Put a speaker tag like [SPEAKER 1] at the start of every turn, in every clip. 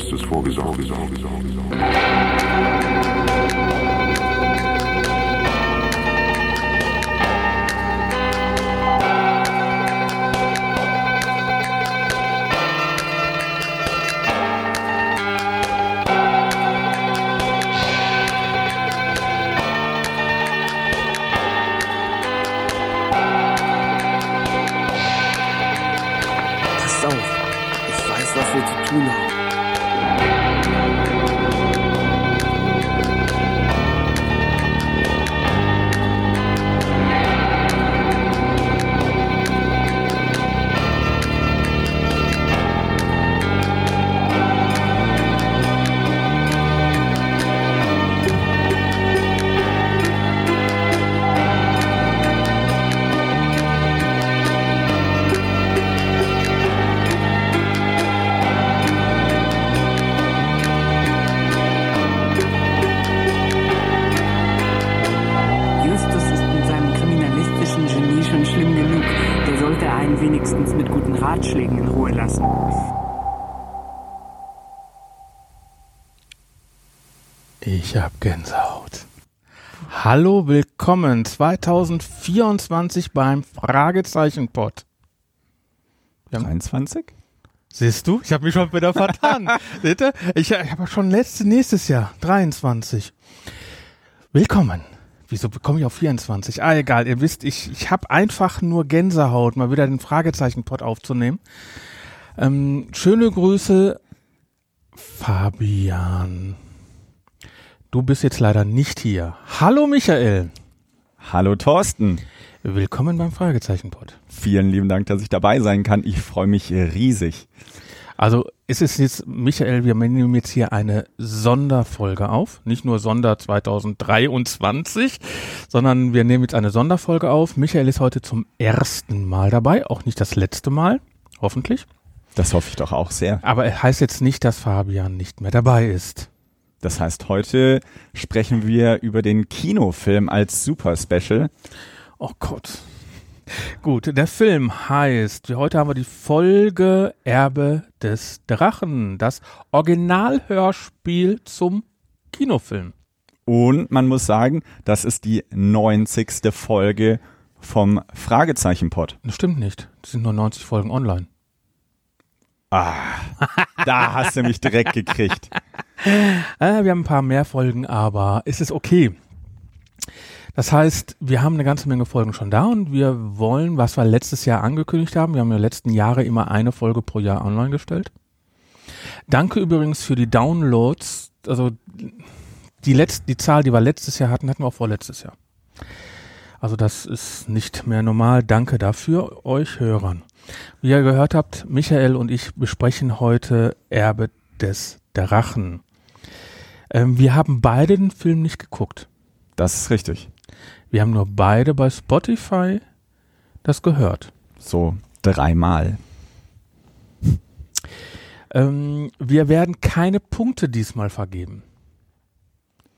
[SPEAKER 1] justice for his own, his
[SPEAKER 2] own, his own. Hallo, willkommen 2024 beim Fragezeichen-Pod. Wir haben-
[SPEAKER 3] 23?
[SPEAKER 2] Siehst du? Ich habe mich schon wieder vertan. Seht ihr? Ich, ich habe schon letzte, nächstes Jahr, 23. Willkommen. Wieso bekomme ich auf 24? Ah, egal. Ihr wisst, ich, ich habe einfach nur Gänsehaut, mal wieder den Fragezeichen-Pod aufzunehmen. Ähm, schöne Grüße, Fabian. Du bist jetzt leider nicht hier. Hallo, Michael.
[SPEAKER 3] Hallo Thorsten.
[SPEAKER 2] Willkommen beim Fragezeichen-Pod.
[SPEAKER 3] Vielen lieben Dank, dass ich dabei sein kann. Ich freue mich riesig.
[SPEAKER 2] Also es ist jetzt, Michael, wir nehmen jetzt hier eine Sonderfolge auf. Nicht nur Sonder 2023, sondern wir nehmen jetzt eine Sonderfolge auf. Michael ist heute zum ersten Mal dabei, auch nicht das letzte Mal, hoffentlich.
[SPEAKER 3] Das hoffe ich doch auch sehr.
[SPEAKER 2] Aber es heißt jetzt nicht, dass Fabian nicht mehr dabei ist.
[SPEAKER 3] Das heißt, heute sprechen wir über den Kinofilm als Super Special.
[SPEAKER 2] Oh Gott. Gut, der Film heißt, heute haben wir die Folge Erbe des Drachen, das Originalhörspiel zum Kinofilm.
[SPEAKER 3] Und man muss sagen, das ist die 90. Folge vom Fragezeichen-Pod.
[SPEAKER 2] Das stimmt nicht. Es sind nur 90 Folgen online.
[SPEAKER 3] Ah, da hast du mich direkt gekriegt.
[SPEAKER 2] Äh, wir haben ein paar mehr Folgen, aber es ist okay. Das heißt, wir haben eine ganze Menge Folgen schon da und wir wollen, was wir letztes Jahr angekündigt haben, wir haben ja letzten Jahre immer eine Folge pro Jahr online gestellt. Danke übrigens für die Downloads. Also die letzte, die Zahl, die wir letztes Jahr hatten, hatten wir auch vorletztes Jahr. Also das ist nicht mehr normal. Danke dafür euch Hörern. Wie ihr gehört habt, Michael und ich besprechen heute Erbe des Drachen. Ähm, wir haben beide den Film nicht geguckt.
[SPEAKER 3] Das ist richtig.
[SPEAKER 2] Wir haben nur beide bei Spotify das gehört.
[SPEAKER 3] So dreimal.
[SPEAKER 2] Ähm, wir werden keine Punkte diesmal vergeben.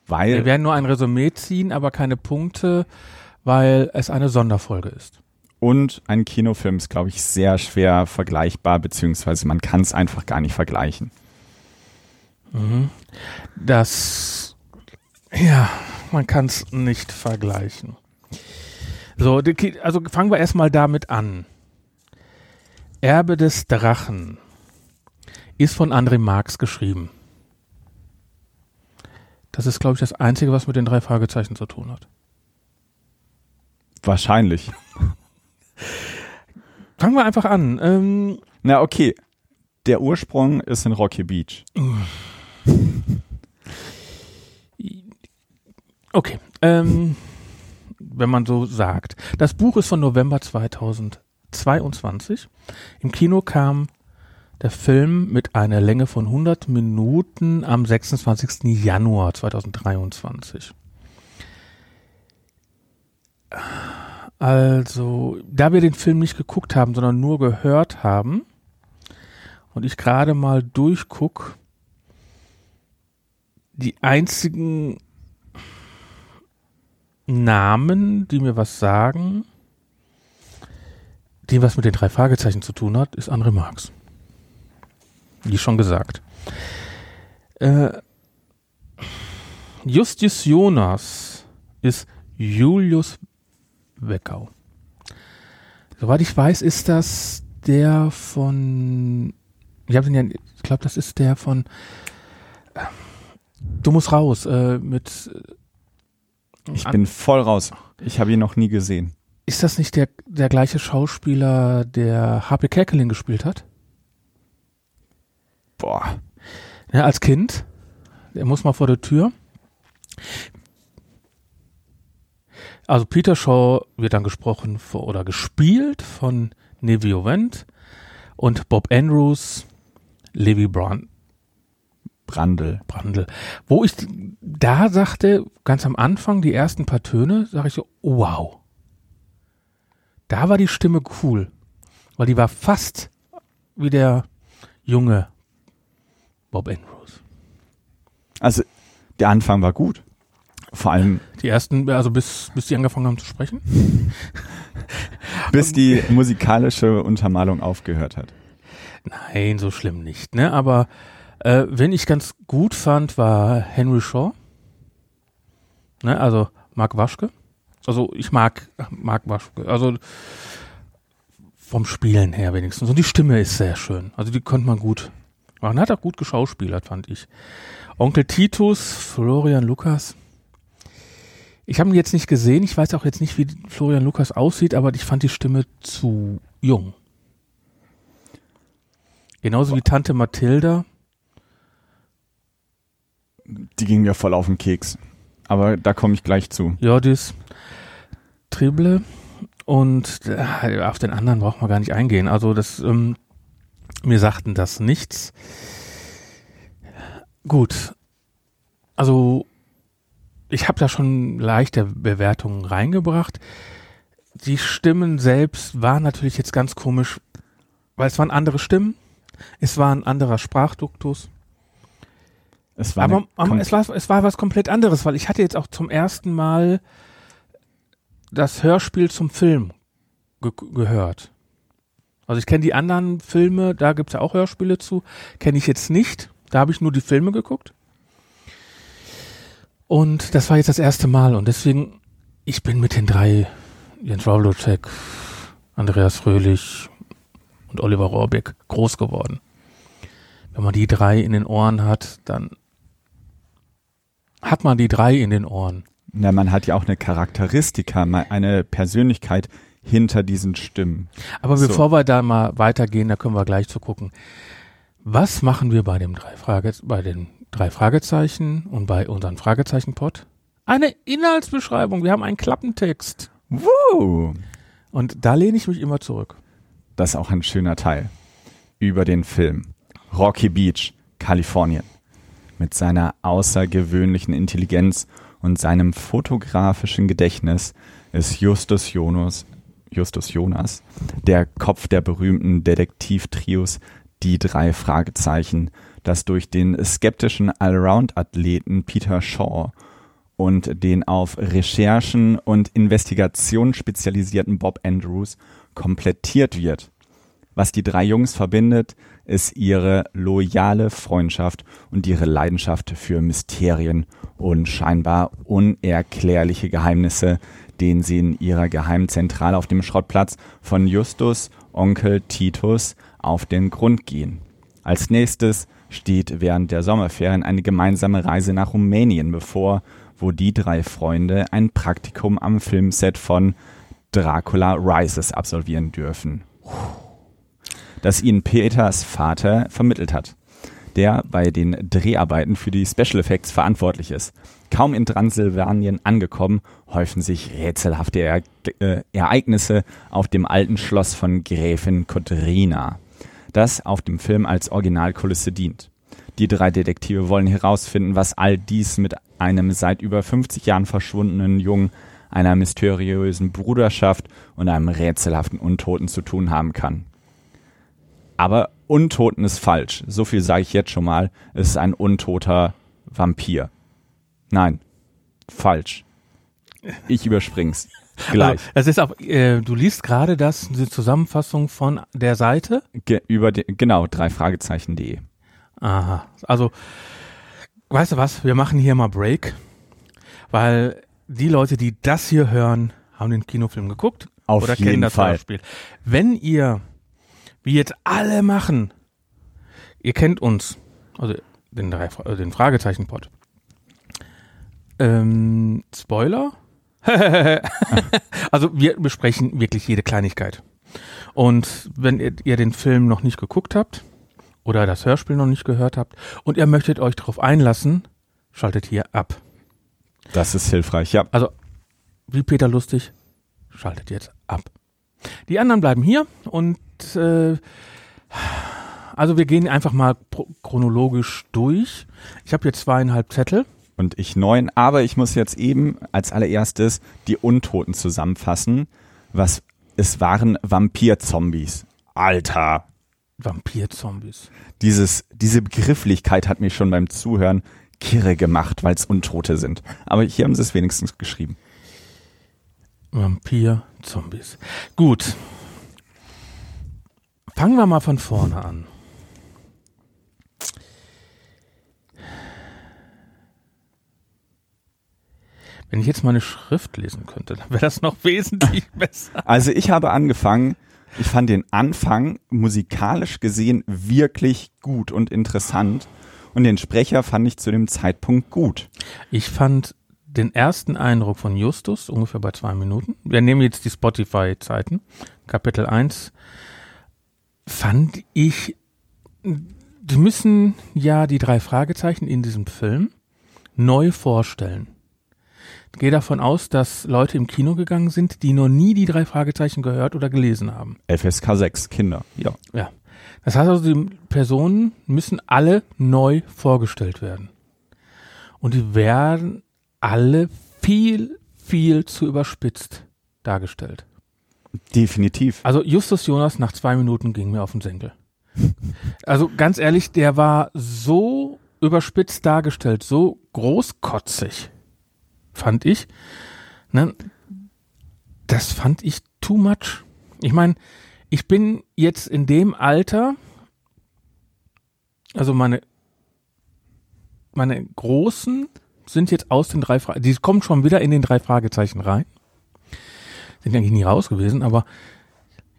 [SPEAKER 2] Wir
[SPEAKER 3] Weil,
[SPEAKER 2] werden nur ein Resümee ziehen, aber keine Punkte, weil es eine Sonderfolge ist.
[SPEAKER 3] und ein Kinofilm ist, glaube ich, sehr schwer vergleichbar, beziehungsweise man kann es einfach gar nicht vergleichen.
[SPEAKER 2] Das, ja, man kann es nicht vergleichen. So, also fangen wir erstmal damit an. Erbe des Drachen ist von André Marx geschrieben. Das ist, glaube ich, das Einzige, was mit den drei Fragezeichen zu tun hat.
[SPEAKER 3] Wahrscheinlich.
[SPEAKER 2] Fangen wir einfach an. Ähm,
[SPEAKER 3] Na, okay. Der Ursprung ist in Rocky Beach.
[SPEAKER 2] Okay, ähm, wenn man so sagt. Das Buch ist von November 2022. Im Kino kam der Film mit einer Länge von 100 Minuten am 26. Januar 2023. Also, da wir den Film nicht geguckt haben, sondern nur gehört haben und ich gerade mal durchguck, die einzigen Namen, die mir was sagen, die was mit den drei Fragezeichen zu tun hat, ist André Marx. wie schon gesagt. Äh, Justus Jonas ist Julius Weckau. Soweit ich weiß, ist das der von. Ich ja. Ich glaube, das ist der von. Äh, Du musst raus äh, mit.
[SPEAKER 3] Ich bin voll raus. Ich habe ihn noch nie gesehen.
[SPEAKER 2] Ist das nicht der, der gleiche Schauspieler, der H.P. Kerkeling gespielt hat?
[SPEAKER 3] Boah.
[SPEAKER 2] Ja, als Kind. Der muss mal vor der Tür. Also Peter Shaw wird dann gesprochen vor, oder gespielt von Nevio Wendt und Bob Andrews, Levi Brand,
[SPEAKER 3] Brandl.
[SPEAKER 2] Brandl. Wo ich da sagte, ganz am Anfang, die ersten paar Töne, sage ich so, oh, wow. Da war die Stimme cool. Weil die war fast wie der junge Bob Andrews.
[SPEAKER 3] Also, der Anfang war gut. Vor allem,
[SPEAKER 2] Die ersten, also bis, bis die angefangen haben zu sprechen.
[SPEAKER 3] bis die musikalische Untermalung aufgehört hat.
[SPEAKER 2] Nein, so schlimm nicht, ne? Aber äh, wen ich ganz gut fand, war Henry Shaw. Ne? Also Mark Waschke. Also ich mag Mark Waschke. Also vom Spielen her wenigstens. Und die Stimme ist sehr schön. Also die konnte man gut machen. Hat auch gut geschauspielert, fand ich. Onkel Titus, Florian Lukas. Ich habe ihn jetzt nicht gesehen. Ich weiß auch jetzt nicht, wie Florian Lukas aussieht, aber ich fand die Stimme zu jung. Genauso wie Tante Mathilda.
[SPEAKER 3] Die ging mir voll auf den Keks. Aber da komme ich gleich zu.
[SPEAKER 2] Jordis Trible und äh, auf den anderen braucht man gar nicht eingehen. Also das, ähm, mir sagten das nichts. Gut, also ich habe da schon leichte Bewertungen reingebracht. Die Stimmen selbst waren natürlich jetzt ganz komisch, weil es waren andere Stimmen, es war ein anderer Sprachduktus.
[SPEAKER 3] Es war
[SPEAKER 2] Aber,
[SPEAKER 3] eine
[SPEAKER 2] es, war, es war was komplett anderes, weil ich hatte jetzt auch zum ersten Mal das Hörspiel zum Film ge gehört. Also ich kenne die anderen Filme, da gibt's ja auch Hörspiele zu, kenne ich jetzt nicht. Da habe ich nur die Filme geguckt. Und das war jetzt das erste Mal und deswegen, ich bin mit den drei, Jens Wawlocek, Andreas Fröhlich und Oliver Rohrbeck groß geworden. Wenn man die drei in den Ohren hat, dann hat man die drei in den Ohren.
[SPEAKER 3] Na, man hat ja auch eine Charakteristika, eine Persönlichkeit hinter diesen Stimmen.
[SPEAKER 2] Aber
[SPEAKER 3] So.
[SPEAKER 2] bevor wir da mal weitergehen, da können wir gleich zu gucken. Was machen wir bei dem drei Frage, bei den drei Fragezeichen und bei unseren Fragezeichenpot? Eine Inhaltsbeschreibung. Wir haben einen Klappentext.
[SPEAKER 3] Woo!
[SPEAKER 2] Und da lehne ich mich immer zurück.
[SPEAKER 3] Das ist auch ein schöner Teil. Über den Film. Rocky Beach, Kalifornien. Mit seiner außergewöhnlichen Intelligenz und seinem fotografischen Gedächtnis ist Justus Jonas, Justus Jonas der Kopf der berühmten Detektivtrios Die drei Fragezeichen, das durch den skeptischen Allround-Athleten Peter Shaw und den auf Recherchen und Investigationen spezialisierten Bob Andrews komplettiert wird. Was die drei Jungs verbindet, ist ihre loyale Freundschaft und ihre Leidenschaft für Mysterien und scheinbar unerklärliche Geheimnisse, denen sie in ihrer Geheimzentrale auf dem Schrottplatz von Justus Onkel Titus auf den Grund gehen. Als nächstes steht während der Sommerferien eine gemeinsame Reise nach Rumänien bevor, wo die drei Freunde ein Praktikum am Filmset von Dracula Rises absolvieren dürfen das ihnen Peters Vater vermittelt hat, der bei den Dreharbeiten für die Special Effects verantwortlich ist. Kaum in Transsilvanien angekommen, häufen sich rätselhafte er äh, Ereignisse auf dem alten Schloss von Gräfin Kotrina, das auf dem Film als Originalkulisse dient. Die drei Detektive wollen herausfinden, was all dies mit einem seit über 50 Jahren verschwundenen Jungen, einer mysteriösen Bruderschaft und einem rätselhaften Untoten zu tun haben kann. Aber Untoten ist falsch. So viel sage ich jetzt schon mal. Es ist ein untoter Vampir. Nein, falsch. Ich überspring's. Gleich.
[SPEAKER 2] Also, es ist auch, äh, du liest gerade das, die Zusammenfassung von der Seite.
[SPEAKER 3] Ge über die, genau, drei Fragezeichen.de.
[SPEAKER 2] Aha. Also, weißt du was? Wir machen hier mal Break, weil die Leute, die das hier hören, haben den Kinofilm geguckt
[SPEAKER 3] Auf
[SPEAKER 2] oder
[SPEAKER 3] jeden
[SPEAKER 2] kennen das
[SPEAKER 3] Fall.
[SPEAKER 2] Hörspiel. Wenn ihr, wie jetzt alle machen, ihr kennt uns, also den, drei, äh, den Fragezeichen-Pod. Ähm, Spoiler? also wir besprechen wirklich jede Kleinigkeit. Und wenn ihr, ihr den Film noch nicht geguckt habt oder das Hörspiel noch nicht gehört habt und ihr möchtet euch darauf einlassen, schaltet hier ab.
[SPEAKER 3] Das ist hilfreich, ja.
[SPEAKER 2] Also, wie Peter Lustig, schaltet jetzt ab. Die anderen bleiben hier und äh, also wir gehen einfach mal chronologisch durch. Ich habe hier zweieinhalb Zettel.
[SPEAKER 3] Und ich neun, aber ich muss jetzt eben als allererstes die Untoten zusammenfassen. Was, es waren Vampir-Zombies. Alter,
[SPEAKER 2] Vampir-Zombies.
[SPEAKER 3] dieses, diese Begrifflichkeit hat mich schon beim Zuhören kirre gemacht, weil es Untote sind. Aber hier haben sie es wenigstens geschrieben.
[SPEAKER 2] Vampir-Zombies. Gut. Fangen wir mal von vorne an. Wenn ich jetzt meine Schrift lesen könnte, dann wäre das noch wesentlich besser.
[SPEAKER 3] Also ich habe angefangen, ich fand den Anfang musikalisch gesehen wirklich gut und interessant. Und den Sprecher fand ich zu dem Zeitpunkt gut.
[SPEAKER 2] Ich fand den ersten Eindruck von Justus ungefähr bei zwei Minuten. Wir nehmen jetzt die Spotify-Zeiten. Kapitel 1 fand ich, die müssen ja die drei Fragezeichen in diesem Film neu vorstellen. Ich gehe davon aus, dass Leute im Kino gegangen sind, die noch nie die drei Fragezeichen gehört oder gelesen haben.
[SPEAKER 3] FSK 6 Kinder, ja.
[SPEAKER 2] Ja. Das heißt also, die Personen müssen alle neu vorgestellt werden. Und die werden alle viel, viel zu überspitzt dargestellt.
[SPEAKER 3] Definitiv.
[SPEAKER 2] Also Justus Jonas nach zwei Minuten ging mir auf den Senkel. Also ganz ehrlich, der war so überspitzt dargestellt, so großkotzig, fand ich. Ne? Das fand ich too much. Ich meine, ich bin jetzt in dem Alter, also meine, meine Großen sind jetzt aus den drei Fragezeichen, die kommen schon wieder in den drei Fragezeichen rein. Sind eigentlich nie raus gewesen, aber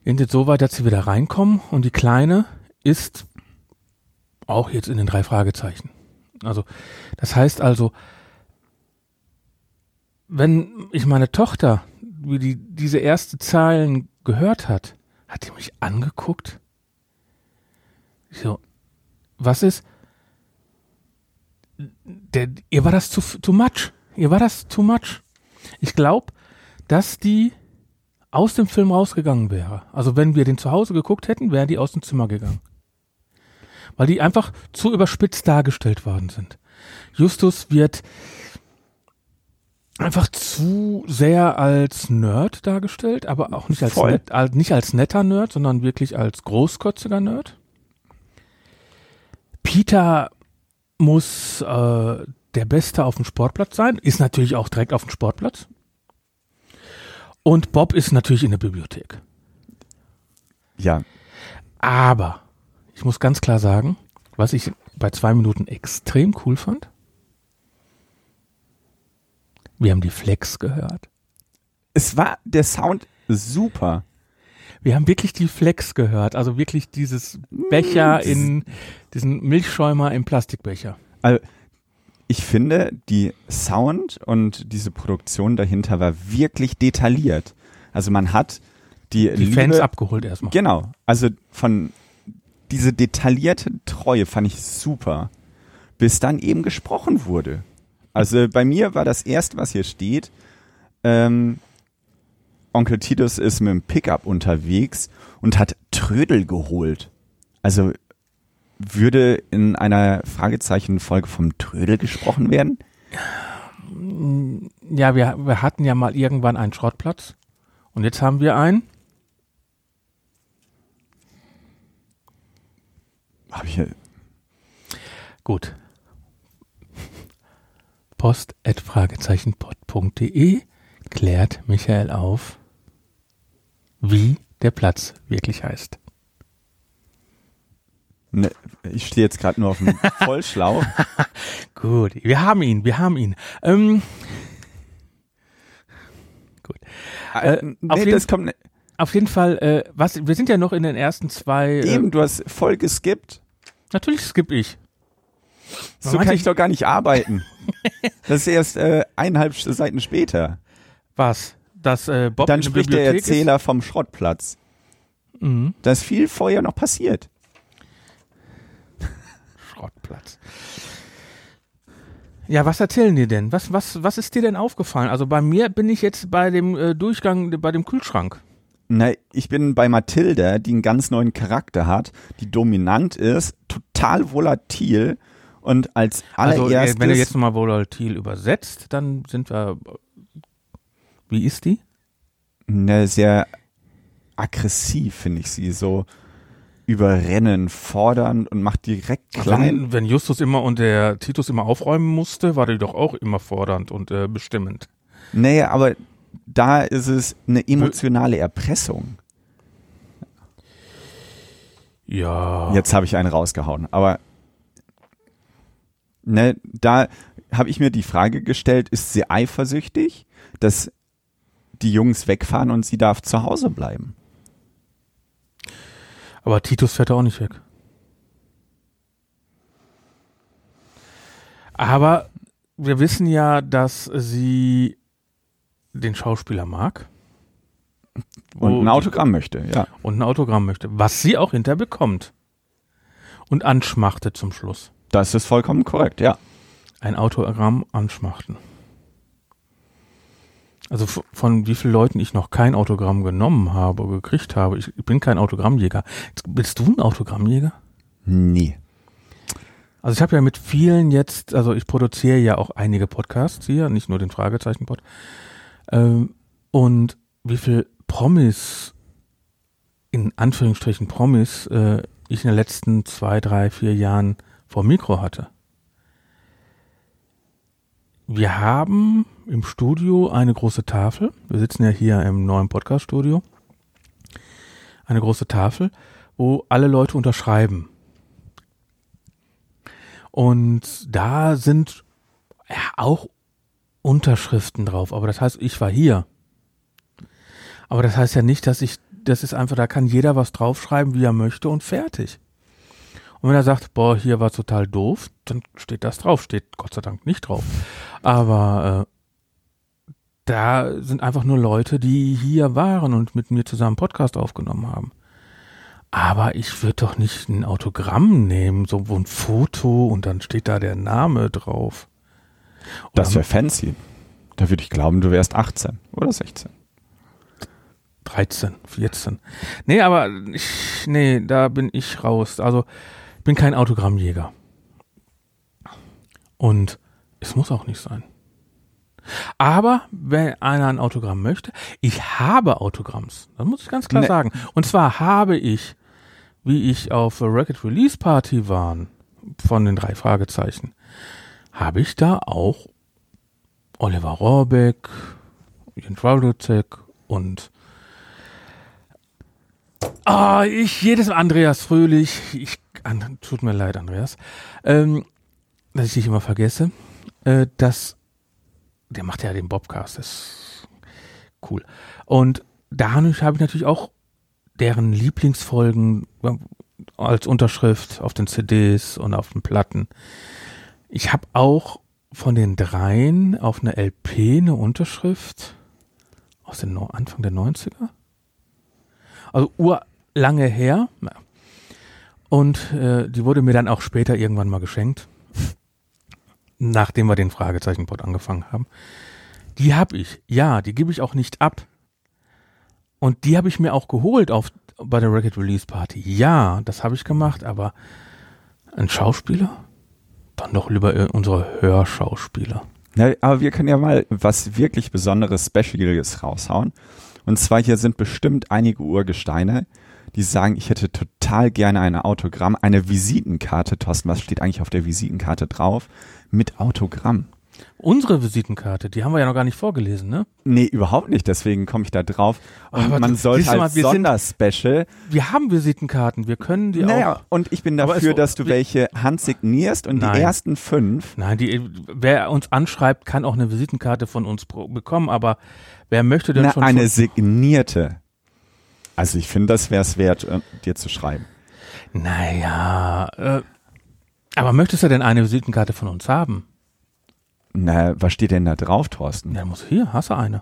[SPEAKER 2] sind jetzt so weit, dass sie wieder reinkommen und die Kleine ist auch jetzt in den drei Fragezeichen. Also, das heißt also, wenn ich meine Tochter, wie die diese erste Zeilen gehört hat, hat die mich angeguckt. So, was ist? Der, ihr war das zu, too much. Ihr war das too much. Ich glaube, dass die aus dem Film rausgegangen wäre. Also wenn wir den zu Hause geguckt hätten, wären die aus dem Zimmer gegangen. Weil die einfach zu überspitzt dargestellt worden sind. Justus wird einfach zu sehr als Nerd dargestellt, aber auch nicht als, net, als nicht als netter Nerd, sondern wirklich als großkotziger Nerd. Peter muss äh, der Beste auf dem Sportplatz sein, ist natürlich auch direkt auf dem Sportplatz. Und Bob ist natürlich in der Bibliothek.
[SPEAKER 3] Ja,
[SPEAKER 2] Aber ich muss ganz klar sagen, was ich bei zwei Minuten extrem cool fand. Wir haben die Flex gehört.
[SPEAKER 3] es war der Sound super.
[SPEAKER 2] Wir haben wirklich die Flex gehört, also wirklich dieses Becher
[SPEAKER 3] das-
[SPEAKER 2] in diesen Milchschäumer im Plastikbecher.
[SPEAKER 3] Also, ich finde, die Sound und diese Produktion dahinter war wirklich detailliert. Also man hat die,
[SPEAKER 2] Die
[SPEAKER 3] Liebe,
[SPEAKER 2] Fans abgeholt erstmal.
[SPEAKER 3] Genau. Also von diese detaillierte Treue fand ich super, bis dann eben gesprochen wurde. Also bei mir war das erste, was hier steht, ähm, Onkel Titus ist mit dem Pickup unterwegs und hat Trödel geholt. Also würde in einer Fragezeichen-Folge vom Trödel gesprochen werden?
[SPEAKER 2] Ja, wir, wir hatten ja mal irgendwann einen Schrottplatz und jetzt haben wir einen.
[SPEAKER 3] Hab ich hier,
[SPEAKER 2] Gut. Post at fragezeichenpod.de klärt Michael auf, wie der Platz wirklich heißt.
[SPEAKER 3] Ne, ich stehe jetzt gerade nur auf dem Vollschlauch.
[SPEAKER 2] Gut, wir haben ihn, wir haben ihn. Ähm, gut.
[SPEAKER 3] Äh,
[SPEAKER 2] auf
[SPEAKER 3] nee,
[SPEAKER 2] jeden-
[SPEAKER 3] das kommt ne,
[SPEAKER 2] Auf jeden Fall, äh, was, wir sind ja noch in den ersten zwei. Äh,
[SPEAKER 3] eben, du hast voll geskippt.
[SPEAKER 2] Natürlich skippe ich.
[SPEAKER 3] So kann
[SPEAKER 2] ich-
[SPEAKER 3] ich doch gar nicht arbeiten. Das ist erst äh, eineinhalb Seiten später.
[SPEAKER 2] Was? Dass äh, Bob
[SPEAKER 3] Dann spricht der Erzähler vom Schrottplatz.
[SPEAKER 2] Ist? Mhm.
[SPEAKER 3] Da ist viel vorher noch passiert.
[SPEAKER 2] Schrottplatz. Ja, was erzählen die denn? Was, was, was ist dir denn aufgefallen? Also bei mir bin ich jetzt bei dem äh, Durchgang, bei dem Kühlschrank.
[SPEAKER 3] Na, ich bin bei Mathilda, die einen ganz neuen Charakter hat, die dominant ist, total volatil und als
[SPEAKER 2] Also
[SPEAKER 3] allererstes
[SPEAKER 2] äh, wenn du jetzt nochmal volatil übersetzt, dann sind wir. Wie ist die?
[SPEAKER 3] ne, sehr aggressiv, finde ich sie, so überrennen, fordern und macht direkt klein.
[SPEAKER 2] Wenn, wenn Justus immer und der Titus immer aufräumen musste, war die doch auch immer fordernd und äh, bestimmend.
[SPEAKER 3] Nee, aber da ist es eine emotionale Erpressung.
[SPEAKER 2] Ja.
[SPEAKER 3] Jetzt habe ich einen rausgehauen, aber ne, da habe ich mir die Frage gestellt, ist sie eifersüchtig, dass die Jungs wegfahren und sie darf zu Hause bleiben?
[SPEAKER 2] Aber Titus fährt auch nicht weg. Aber wir wissen ja, dass sie den Schauspieler mag
[SPEAKER 3] Und ein Autogramm möchte, ja.
[SPEAKER 2] und ein Autogramm möchte, was sie auch hinterher bekommt. Und anschmachtet zum Schluss.
[SPEAKER 3] Das ist vollkommen korrekt, ja.
[SPEAKER 2] Ein Autogramm anschmachten. Also von wie vielen Leuten ich noch kein Autogramm genommen habe, gekriegt habe. Ich bin kein Autogrammjäger. Bist du ein Autogrammjäger?
[SPEAKER 3] Nee.
[SPEAKER 2] Also ich habe ja mit vielen jetzt, also ich produziere ja auch einige Podcasts hier, nicht nur den Fragezeichen-Pod. Ähm, und wie viel Promis, in Anführungsstrichen Promis, äh, ich in den letzten zwei, drei, vier Jahren vor Mikro hatte. Wir haben im Studio eine große Tafel. Wir sitzen ja hier im neuen Podcast-Studio. Eine große Tafel, wo alle Leute unterschreiben. Und da sind ja, auch Unterschriften drauf. Aber das heißt, ich war hier. Aber das heißt ja nicht, dass ich, das ist einfach, da kann jeder was draufschreiben, wie er möchte und fertig. Und wenn er sagt, boah, hier war total doof, dann steht das drauf. Steht Gott sei Dank nicht drauf. Aber äh, da sind einfach nur Leute, die hier waren und mit mir zusammen Podcast aufgenommen haben. Aber ich würde doch nicht ein Autogramm nehmen, so wo ein Foto und dann steht da der Name drauf.
[SPEAKER 3] Das
[SPEAKER 2] Oder
[SPEAKER 3] wäre fancy. Da würde ich glauben, du wärst 18 oder 16.
[SPEAKER 2] 13, 14. Nee, aber ich, nee, da bin ich raus. Also, bin kein Autogrammjäger. Und es muss auch nicht sein. Aber wenn einer ein Autogramm möchte, ich habe Autogramms. Das muss ich ganz klar
[SPEAKER 3] Nee.
[SPEAKER 2] sagen. Und zwar habe ich, wie ich auf der Record Release Party waren, von den drei Fragezeichen, habe ich da auch Oliver Rohrbeck, Jens Waldozek und Ah, ich jedes Mal Andreas Fröhlich. Ich, an, tut mir leid, Andreas, ähm, dass ich dich immer vergesse. Äh, das, der macht ja den Bobcast, das ist cool. Und dadurch habe ich natürlich auch deren Lieblingsfolgen äh, als Unterschrift auf den CDs und auf den Platten. Ich habe auch von den dreien auf eine LP eine Unterschrift aus den No- Anfang der 90er. Also urlange her. Und äh, die wurde mir dann auch später irgendwann mal geschenkt. Nachdem wir den Fragezeichenpod angefangen haben. Die habe ich. Ja, die gebe ich auch nicht ab. Und die habe ich mir auch geholt auf, bei der Record Release Party. Ja, das habe ich gemacht, aber ein Schauspieler? Dann doch lieber äh, unsere Hörschauspieler.
[SPEAKER 3] Na, aber wir können ja mal was wirklich Besonderes, Specialiges raushauen. Und zwar hier sind bestimmt einige Urgesteine, die sagen, ich hätte total gerne ein Autogramm, eine Visitenkarte. Thorsten, was steht eigentlich auf der Visitenkarte drauf? Mit Autogramm.
[SPEAKER 2] Unsere Visitenkarte, die haben wir ja noch gar nicht vorgelesen, ne?
[SPEAKER 3] Nee, überhaupt nicht, deswegen komme ich da drauf. Und
[SPEAKER 2] Aber
[SPEAKER 3] man sollte als
[SPEAKER 2] wir sind-
[SPEAKER 3] Sonderspecial
[SPEAKER 2] Wir haben Visitenkarten, wir können die
[SPEAKER 3] Naja,
[SPEAKER 2] auch.
[SPEAKER 3] und ich bin dafür,
[SPEAKER 2] es-
[SPEAKER 3] dass du welche handsignierst und
[SPEAKER 2] Nein.
[SPEAKER 3] die ersten fünf.
[SPEAKER 2] Nein, die, wer uns anschreibt, kann auch eine Visitenkarte von uns bekommen, aber wer möchte denn
[SPEAKER 3] Na,
[SPEAKER 2] schon
[SPEAKER 3] eine signierte. Also ich finde, das wäre es wert, äh, dir zu schreiben.
[SPEAKER 2] Naja, äh, aber möchtest du denn eine Visitenkarte von uns haben?
[SPEAKER 3] Na, was steht denn da drauf, Thorsten?
[SPEAKER 2] Dann muss hier, hast du eine.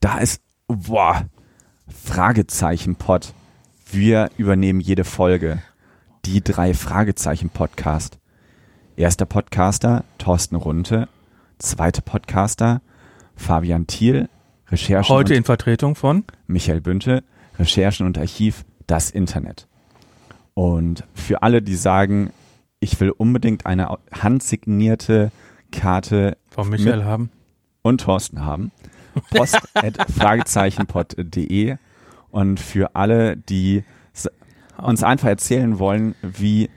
[SPEAKER 3] Da ist, boah, Fragezeichen-Pod. Wir übernehmen jede Folge. Die drei Fragezeichen-Podcast. Erster Podcaster, Thorsten Runte. Zweiter Podcaster, Fabian Thiel. Recherchen
[SPEAKER 2] Heute in Vertretung von?
[SPEAKER 3] Michael Bünte, Recherchen und Archiv, das Internet. Und für alle, die sagen, ich will unbedingt eine handsignierte Karte
[SPEAKER 2] Von Michael haben.
[SPEAKER 3] und Thorsten haben, post at fragezeichenpod.de und für alle, die uns einfach erzählen wollen, wie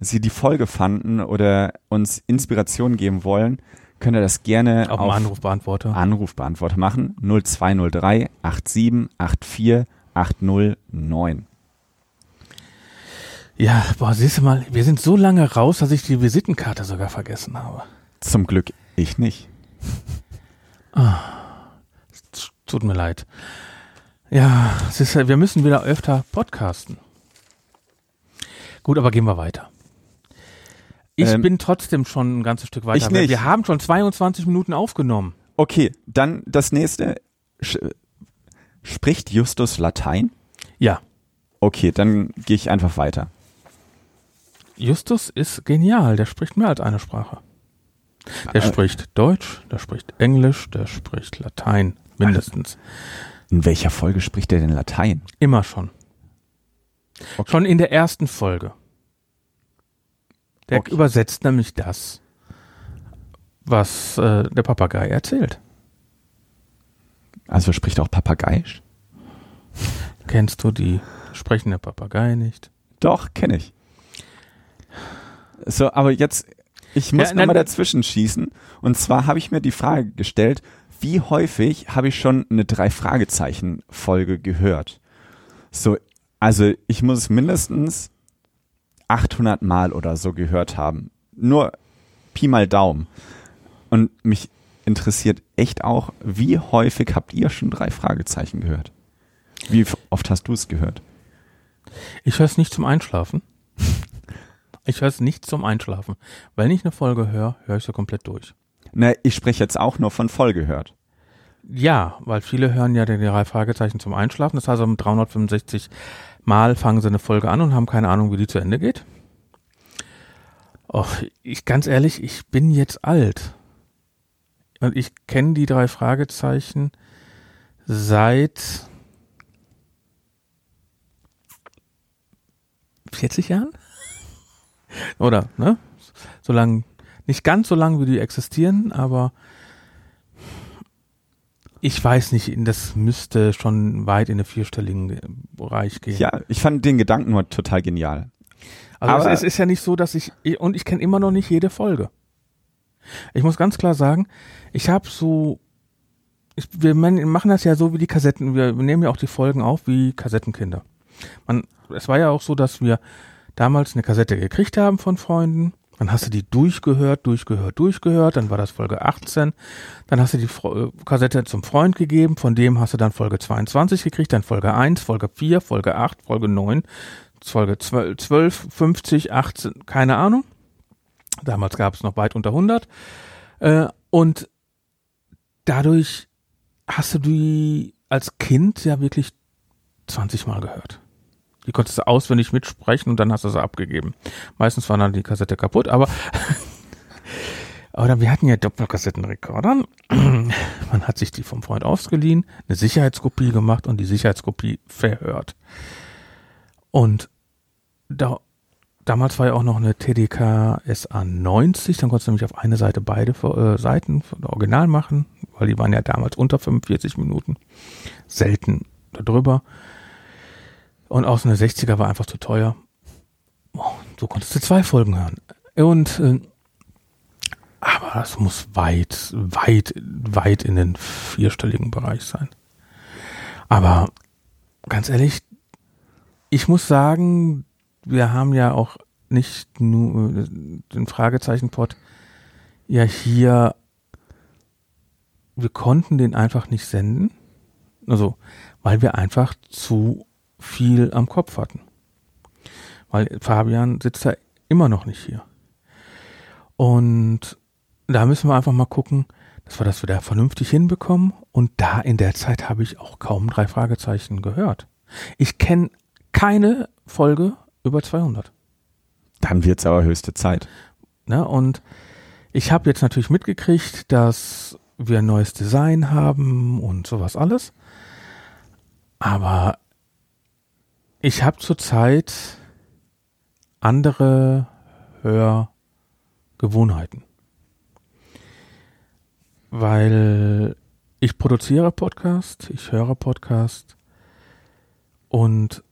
[SPEAKER 3] sie die Folge fanden oder uns Inspiration geben wollen, könnt ihr das gerne
[SPEAKER 2] Auf
[SPEAKER 3] auf
[SPEAKER 2] Anrufbeantworter.
[SPEAKER 3] Anrufbeantworter machen. 0203 8784 809.
[SPEAKER 2] Ja, boah, siehst du mal, wir sind so lange raus, dass ich die Visitenkarte sogar vergessen habe.
[SPEAKER 3] Zum Glück ich nicht.
[SPEAKER 2] Es Tut mir leid. Ja, ist, ja- wir müssen wieder öfter podcasten. Gut, aber gehen wir weiter. Ich
[SPEAKER 3] Ähm,
[SPEAKER 2] bin trotzdem schon ein ganzes Stück weiter.
[SPEAKER 3] ich nicht.
[SPEAKER 2] Wir haben schon 22 Minuten aufgenommen.
[SPEAKER 3] Okay, dann das nächste. Spricht Justus Latein?
[SPEAKER 2] Ja,
[SPEAKER 3] Okay, dann gehe ich einfach weiter.
[SPEAKER 2] Justus ist genial. Der spricht mehr als eine Sprache. Der
[SPEAKER 3] Äh,
[SPEAKER 2] spricht Deutsch, der spricht Englisch, der spricht Latein. Mindestens.
[SPEAKER 3] In welcher Folge spricht er denn Latein?
[SPEAKER 2] Immer schon.
[SPEAKER 3] Okay.
[SPEAKER 2] Schon in der ersten Folge. Der
[SPEAKER 3] Okay.
[SPEAKER 2] übersetzt nämlich das, was äh, der Papagei erzählt.
[SPEAKER 3] Also spricht auch Papageisch?
[SPEAKER 2] Kennst du die sprechende Papagei nicht?
[SPEAKER 3] Doch, kenne ich. So, aber jetzt, ich muss
[SPEAKER 2] Ja,
[SPEAKER 3] mal
[SPEAKER 2] nein,
[SPEAKER 3] dazwischen schießen. Und zwar habe ich mir die Frage gestellt, wie häufig habe ich schon eine Drei-Fragezeichen-Folge gehört? So, also ich muss es mindestens 800 Mal oder so gehört haben. Nur Pi mal Daumen. Und mich interessiert echt auch, wie häufig habt ihr schon drei Fragezeichen gehört? Wie oft hast du es gehört?
[SPEAKER 2] Ich höre es nicht zum Einschlafen. Ich höre es nicht zum Einschlafen. Wenn ich eine Folge höre, höre ich sie komplett durch.
[SPEAKER 3] Na, ich spreche jetzt auch nur von voll gehört.
[SPEAKER 2] Ja, weil viele hören ja die drei Fragezeichen zum Einschlafen. Das heißt, um 365 Mal fangen sie eine Folge an und haben keine Ahnung, wie die zu Ende geht. Och, ich ganz ehrlich, ich bin jetzt alt. Und ich kenne die drei Fragezeichen seit 40 Jahren? Oder, ne? So lang, nicht ganz so lang, wie die existieren, aber ich weiß nicht, das müsste schon weit in den vierstelligen Bereich gehen.
[SPEAKER 3] Ja, ich fand den Gedanken nur total genial.
[SPEAKER 2] Also
[SPEAKER 3] aber-
[SPEAKER 2] es, ist ja nicht so, dass ich, und ich kenne immer noch nicht jede Folge. Ich muss ganz klar sagen, ich habe so, ich, wir machen das ja so wie die Kassetten, wir nehmen ja auch die Folgen auf wie Kassettenkinder. Man, es war ja auch so, dass wir damals eine Kassette gekriegt haben von Freunden, dann hast du die durchgehört, durchgehört, durchgehört, dann war das Folge 18, dann hast du die äh, Kassette zum Freund gegeben, von dem hast du dann Folge 22 gekriegt, dann Folge 1, Folge 4, Folge 8, Folge 9, Folge 12, 12 50, 18, keine Ahnung. Damals gab es noch weit unter 100. Äh, und dadurch hast du die als Kind ja wirklich 20 Mal gehört. Die konntest du auswendig mitsprechen und dann hast du sie abgegeben. Meistens war dann die Kassette kaputt, aber oder wir hatten ja Doppelkassettenrekorder. Man hat sich die vom Freund ausgeliehen, eine Sicherheitskopie gemacht und die Sicherheitskopie verhört. Und da, damals war ja auch noch eine TDK SA 90, dann konntest du nämlich auf eine Seite beide äh, Seiten von Original machen, weil die waren ja damals unter 45 Minuten. Selten darüber. Und so eine 60er war einfach zu teuer. Oh, so konntest du zwei Folgen hören. Und äh, Aber das muss weit, weit, weit in den vierstelligen Bereich sein. Aber ganz ehrlich, ich muss sagen, wir haben ja auch nicht nur äh, den Fragezeichenpot ja hier, wir konnten den einfach nicht senden. Also, weil wir einfach zu viel am Kopf hatten. Weil Fabian sitzt da immer noch nicht hier. Und da müssen wir einfach mal gucken, dass wir das wieder vernünftig hinbekommen. Und da in der Zeit habe ich auch kaum drei Fragezeichen gehört. Ich kenne keine Folge über 200.
[SPEAKER 3] Dann wird's aber höchste Zeit.
[SPEAKER 2] Ne? Und ich habe jetzt natürlich mitgekriegt, dass wir ein neues Design haben und sowas alles. Aber ich habe zurzeit andere Hörgewohnheiten. Weil ich produziere Podcast, ich höre Podcast und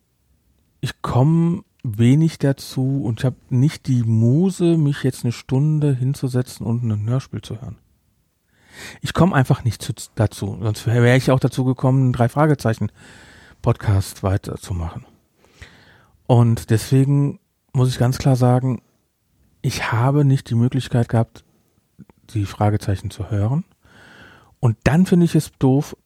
[SPEAKER 2] ich komme wenig dazu und ich habe nicht die Muse, mich jetzt eine Stunde hinzusetzen und ein Hörspiel zu hören. Ich komme einfach nicht zu, dazu, sonst wäre ich auch dazu gekommen, drei Fragezeichen Podcast weiterzumachen. Und deswegen muss ich ganz klar sagen, ich habe nicht die Möglichkeit gehabt, die Fragezeichen zu hören. Und dann finde ich es doof,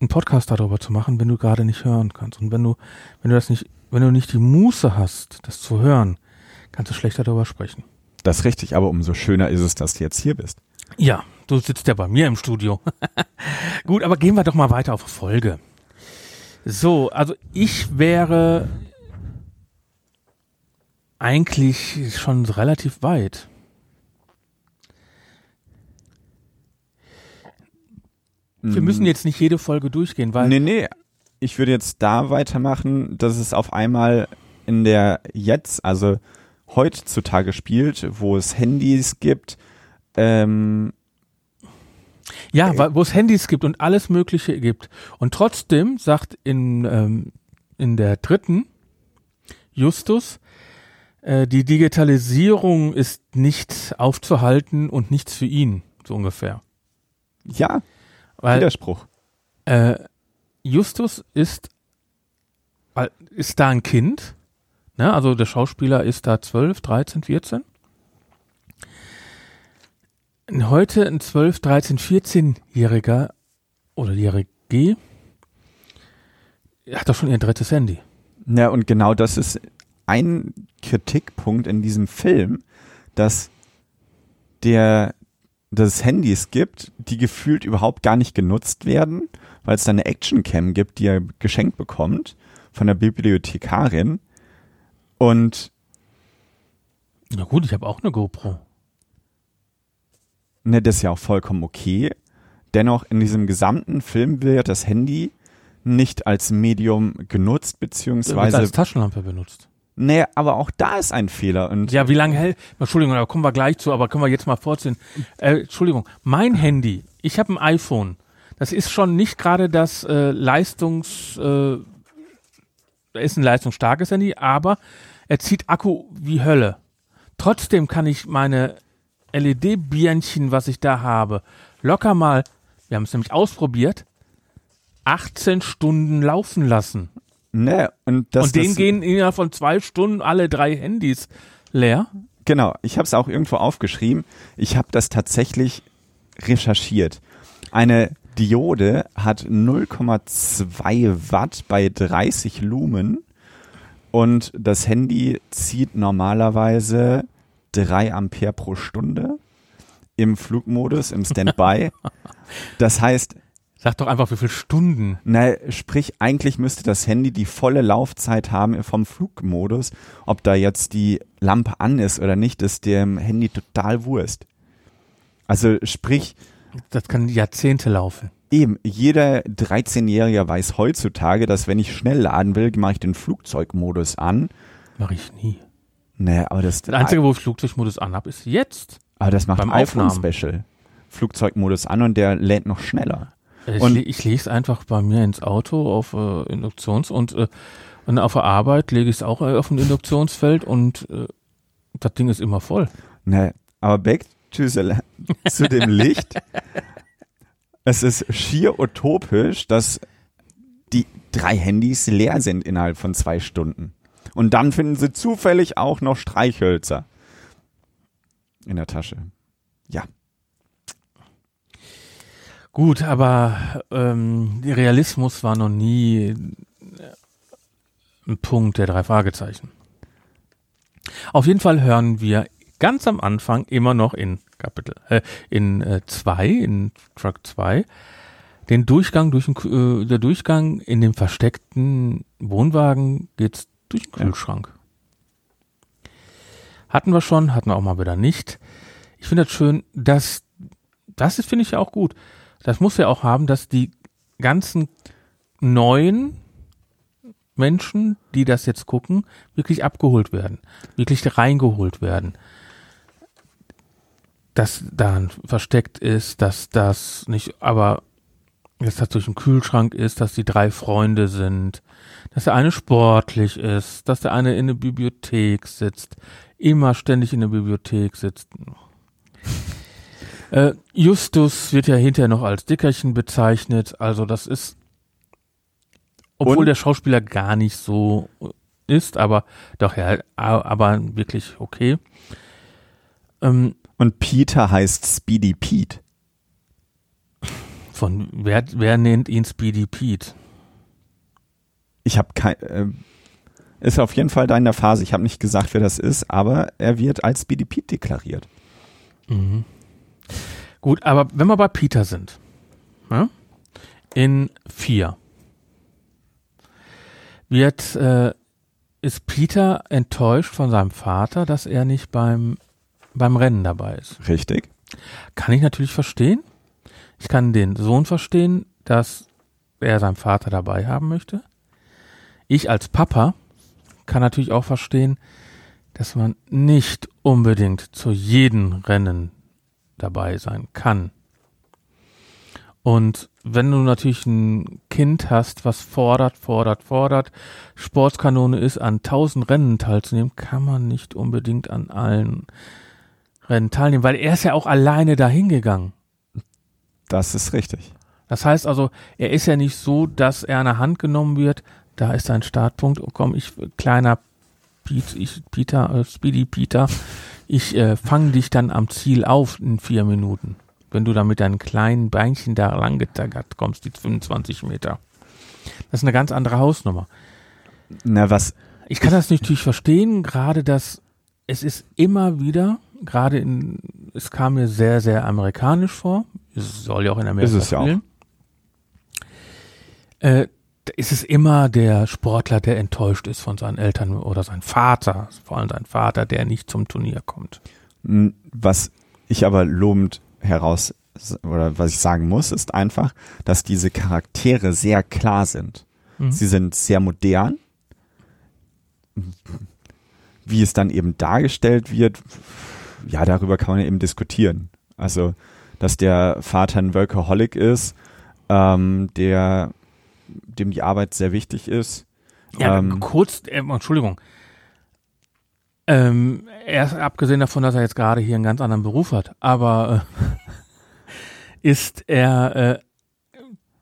[SPEAKER 2] einen Podcast darüber zu machen, wenn du gerade nicht hören kannst. Und wenn du, wenn du das nicht, wenn du nicht die Muße hast, das zu hören, kannst du schlechter darüber sprechen.
[SPEAKER 3] Das ist richtig, aber umso schöner ist es, dass du jetzt hier bist.
[SPEAKER 2] Ja, du sitzt ja bei mir im Studio. Gut, aber gehen wir doch mal weiter auf Folge. So, also ich wäre eigentlich schon relativ weit. Wir müssen jetzt nicht jede Folge durchgehen, weil
[SPEAKER 3] Nee, nee. Ich würde jetzt da weitermachen, dass es auf einmal in der jetzt, also heutzutage spielt, wo es Handys gibt, ähm,
[SPEAKER 2] Ja, wo es Handys gibt und alles Mögliche gibt. Und trotzdem sagt in, ähm, in der dritten Justus, äh, die Digitalisierung ist nicht aufzuhalten und nichts für ihn, so ungefähr.
[SPEAKER 3] ja,
[SPEAKER 2] Weil
[SPEAKER 3] Widerspruch.
[SPEAKER 2] äh, Justus ist, ist da ein Kind, ne? also der Schauspieler ist da 12, 13, 14. Heute ein 12, 13, 14-Jähriger oder Jährige hat doch schon ihr drittes Handy.
[SPEAKER 3] Ja, und genau das ist ein Kritikpunkt in diesem Film, dass der dass es Handys gibt, die gefühlt überhaupt gar nicht genutzt werden, weil es da eine Actioncam gibt, die er geschenkt bekommt von der Bibliothekarin. Und
[SPEAKER 2] Na gut, ich habe auch eine GoPro.
[SPEAKER 3] ne, das ist ja auch vollkommen okay. Dennoch in diesem gesamten Film wird das Handy nicht als Medium genutzt, beziehungsweise
[SPEAKER 2] als Taschenlampe benutzt.
[SPEAKER 3] Nee, aber auch da ist ein Fehler. Und
[SPEAKER 2] Ja, wie lange hält? Entschuldigung, da kommen wir gleich zu, aber können wir jetzt mal vorziehen. Äh, Entschuldigung, mein Handy, ich habe ein iPhone. Das ist schon nicht gerade das äh, Leistungs, äh, ist ein leistungsstarkes Handy, aber er zieht Akku wie Hölle. Trotzdem kann ich meine LED-Birnchen, was ich da habe, locker mal, wir haben es nämlich ausprobiert, 18 Stunden laufen lassen.
[SPEAKER 3] Ne, und das
[SPEAKER 2] Und denen
[SPEAKER 3] das,
[SPEAKER 2] gehen innerhalb von zwei Stunden alle drei Handys leer.
[SPEAKER 3] Genau, ich habe es auch irgendwo aufgeschrieben. Ich habe das tatsächlich recherchiert. Eine Diode hat 0,2 Watt bei 30 Lumen und das Handy zieht normalerweise 3 Ampere pro Stunde im Flugmodus, im Standby. Das heißt,
[SPEAKER 2] Sag doch einfach, wie viele Stunden.
[SPEAKER 3] Na, sprich, eigentlich müsste das Handy die volle Laufzeit haben vom Flugmodus. Ob da jetzt die Lampe an ist oder nicht, ist dem Handy total Wurst. Also sprich,
[SPEAKER 2] Das kann Jahrzehnte laufen.
[SPEAKER 3] eben, jeder 13-Jährige weiß heutzutage, dass wenn ich schnell laden will, mache ich den Flugzeugmodus an.
[SPEAKER 2] Mache ich nie.
[SPEAKER 3] Naja, aber das,
[SPEAKER 2] Das Einzige, wo ich Flugzeugmodus anhab, ist jetzt.
[SPEAKER 3] aber das macht
[SPEAKER 2] beim
[SPEAKER 3] ein iPhone
[SPEAKER 2] Aufnahmen.
[SPEAKER 3] Special. Flugzeugmodus an und der lädt noch schneller.
[SPEAKER 2] Ich,
[SPEAKER 3] Und-
[SPEAKER 2] le- ich lege es einfach bei mir ins Auto auf äh, Induktions- und, äh, und auf der Arbeit lege ich es auch äh, auf ein Induktionsfeld und äh, das Ding ist immer voll.
[SPEAKER 3] Ne, aber Beck, Tschüssel zu dem Licht. es ist schier utopisch, dass die drei Handys leer sind innerhalb von zwei Stunden. Und dann finden sie zufällig auch noch Streichhölzer in der Tasche. Ja.
[SPEAKER 2] Gut, aber ähm, der Realismus war noch nie äh, ein Punkt der drei Fragezeichen. Auf jeden Fall hören wir ganz am Anfang immer noch in Kapitel, äh, in äh, zwei, in Truck 2, den Durchgang durch den, äh, der Durchgang in dem versteckten Wohnwagen geht's durch den Kühlschrank. Hatten wir schon, hatten wir auch mal wieder nicht. Ich finde das schön, dass, das ist, finde ich ja auch gut. Das muss ja auch haben, dass die ganzen neuen Menschen, die das jetzt gucken, wirklich abgeholt werden, wirklich reingeholt werden. Dass da versteckt ist, dass das nicht, aber dass das durch den Kühlschrank ist, dass die drei Freunde sind, dass der eine sportlich ist, dass der eine in der Bibliothek sitzt, immer ständig in der Bibliothek sitzt. Äh, Justus wird ja hinterher noch als Dickerchen bezeichnet, also das ist, obwohl
[SPEAKER 3] Und?
[SPEAKER 2] der Schauspieler gar nicht so ist, aber doch ja, aber wirklich okay. Ähm,
[SPEAKER 3] Und Peter heißt Speedy Pete.
[SPEAKER 2] von wer, wer nennt ihn Speedy Pete?
[SPEAKER 3] Ich habe kein, äh, ist auf jeden Fall da in der Phase. Ich habe nicht gesagt, wer das ist, aber er wird als Speedy Pete deklariert.
[SPEAKER 2] Gut, aber wenn wir bei Peter sind, ja, in vier wird äh, ist Peter enttäuscht von seinem Vater, dass er nicht beim beim Rennen dabei ist.
[SPEAKER 3] Richtig?
[SPEAKER 2] Kann ich natürlich verstehen. Ich kann den Sohn verstehen, dass er seinen Vater dabei haben möchte. Ich als Papa kann natürlich auch verstehen, dass man nicht unbedingt zu jedem Rennen dabei sein kann. Und wenn du natürlich ein Kind hast, was fordert, fordert, fordert, Sportskanone ist, an tausend Rennen teilzunehmen, kann man nicht unbedingt an allen Rennen teilnehmen, weil er ist ja auch alleine dahin gegangen.
[SPEAKER 3] Das ist richtig.
[SPEAKER 2] Das heißt also, er ist ja nicht so, dass er an der Hand genommen wird. Da ist sein Startpunkt. Oh komm, ich kleiner Pete, ich, Peter, äh, Speedy Peter, ich äh, fange dich dann am Ziel auf in vier Minuten. Wenn du da mit deinen kleinen Beinchen da lang getaggert kommst, die 25 Meter. Das ist eine ganz andere Hausnummer.
[SPEAKER 3] Na, was,
[SPEAKER 2] Ich kann das natürlich verstehen, gerade dass es ist immer wieder, gerade in, es kam mir sehr, sehr amerikanisch vor. Es soll ja auch in Amerika
[SPEAKER 3] Ist es ja auch.
[SPEAKER 2] spielen. Äh, ist es immer der Sportler, der enttäuscht ist von seinen Eltern oder sein Vater, vor allem sein Vater, der nicht zum Turnier kommt.
[SPEAKER 3] m, was ich aber lobend heraus, oder was ich sagen muss, ist einfach, dass diese Charaktere sehr klar sind.
[SPEAKER 2] Mhm.
[SPEAKER 3] Sie sind sehr modern. Wie es dann eben dargestellt wird, ja, darüber kann man eben diskutieren. Also, dass der Vater ein Workaholic ist, ähm, der, dem die Arbeit sehr wichtig ist.
[SPEAKER 2] Ja,
[SPEAKER 3] Ähm,
[SPEAKER 2] kurz, äh, Entschuldigung. Ähm, erst abgesehen davon, dass er jetzt gerade hier einen ganz anderen Beruf hat, aber äh, ist er äh,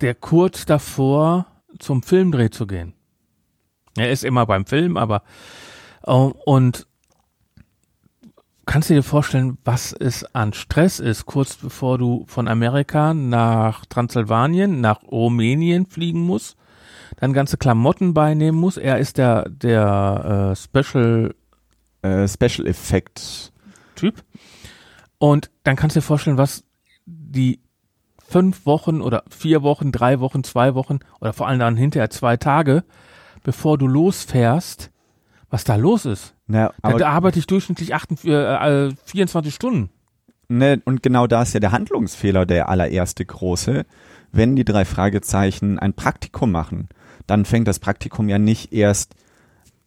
[SPEAKER 2] der kurz davor, zum Filmdreh zu gehen. Er ist immer beim Film, aber äh, und kannst du dir vorstellen, was es an Stress ist, kurz bevor du von Amerika nach Transsilvanien, nach Rumänien fliegen musst, dann ganze Klamotten beinehmen muss. Er ist der, der äh, Special
[SPEAKER 3] äh, Special Effect.
[SPEAKER 2] Typ. Und dann kannst du dir vorstellen, was die fünf Wochen oder vier Wochen, drei Wochen, zwei Wochen oder vor allem dann hinterher zwei Tage, bevor du losfährst, was da los ist.
[SPEAKER 3] Na,
[SPEAKER 2] Da, da arbeite ich durchschnittlich 28, äh, äh, 24 Stunden.
[SPEAKER 3] Ne, und genau da ist ja der Handlungsfehler der allererste große. Wenn die drei Fragezeichen ein Praktikum machen, dann fängt das Praktikum ja nicht erst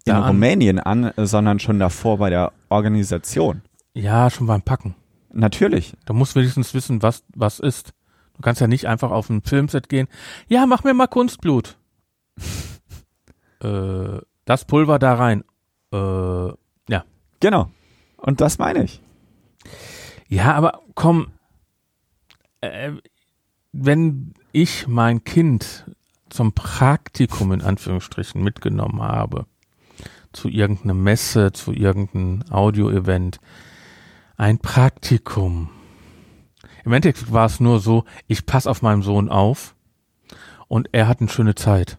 [SPEAKER 3] in
[SPEAKER 2] an.
[SPEAKER 3] Rumänien an, sondern schon davor bei der Organisation.
[SPEAKER 2] Ja, schon beim Packen.
[SPEAKER 3] Natürlich.
[SPEAKER 2] Da musst wenigstens wissen, was, was ist. Du kannst ja nicht einfach auf ein Filmset gehen. Ja, mach mir mal Kunstblut. äh, das Pulver da rein. Äh,
[SPEAKER 3] Genau. Und das meine ich.
[SPEAKER 2] Ja, aber komm, äh, wenn ich mein Kind zum Praktikum in Anführungsstrichen mitgenommen habe, zu irgendeiner Messe, zu irgendeinem Audio-Event, ein Praktikum. Im Endeffekt war es nur so, ich passe auf meinen Sohn auf und er hat eine schöne Zeit.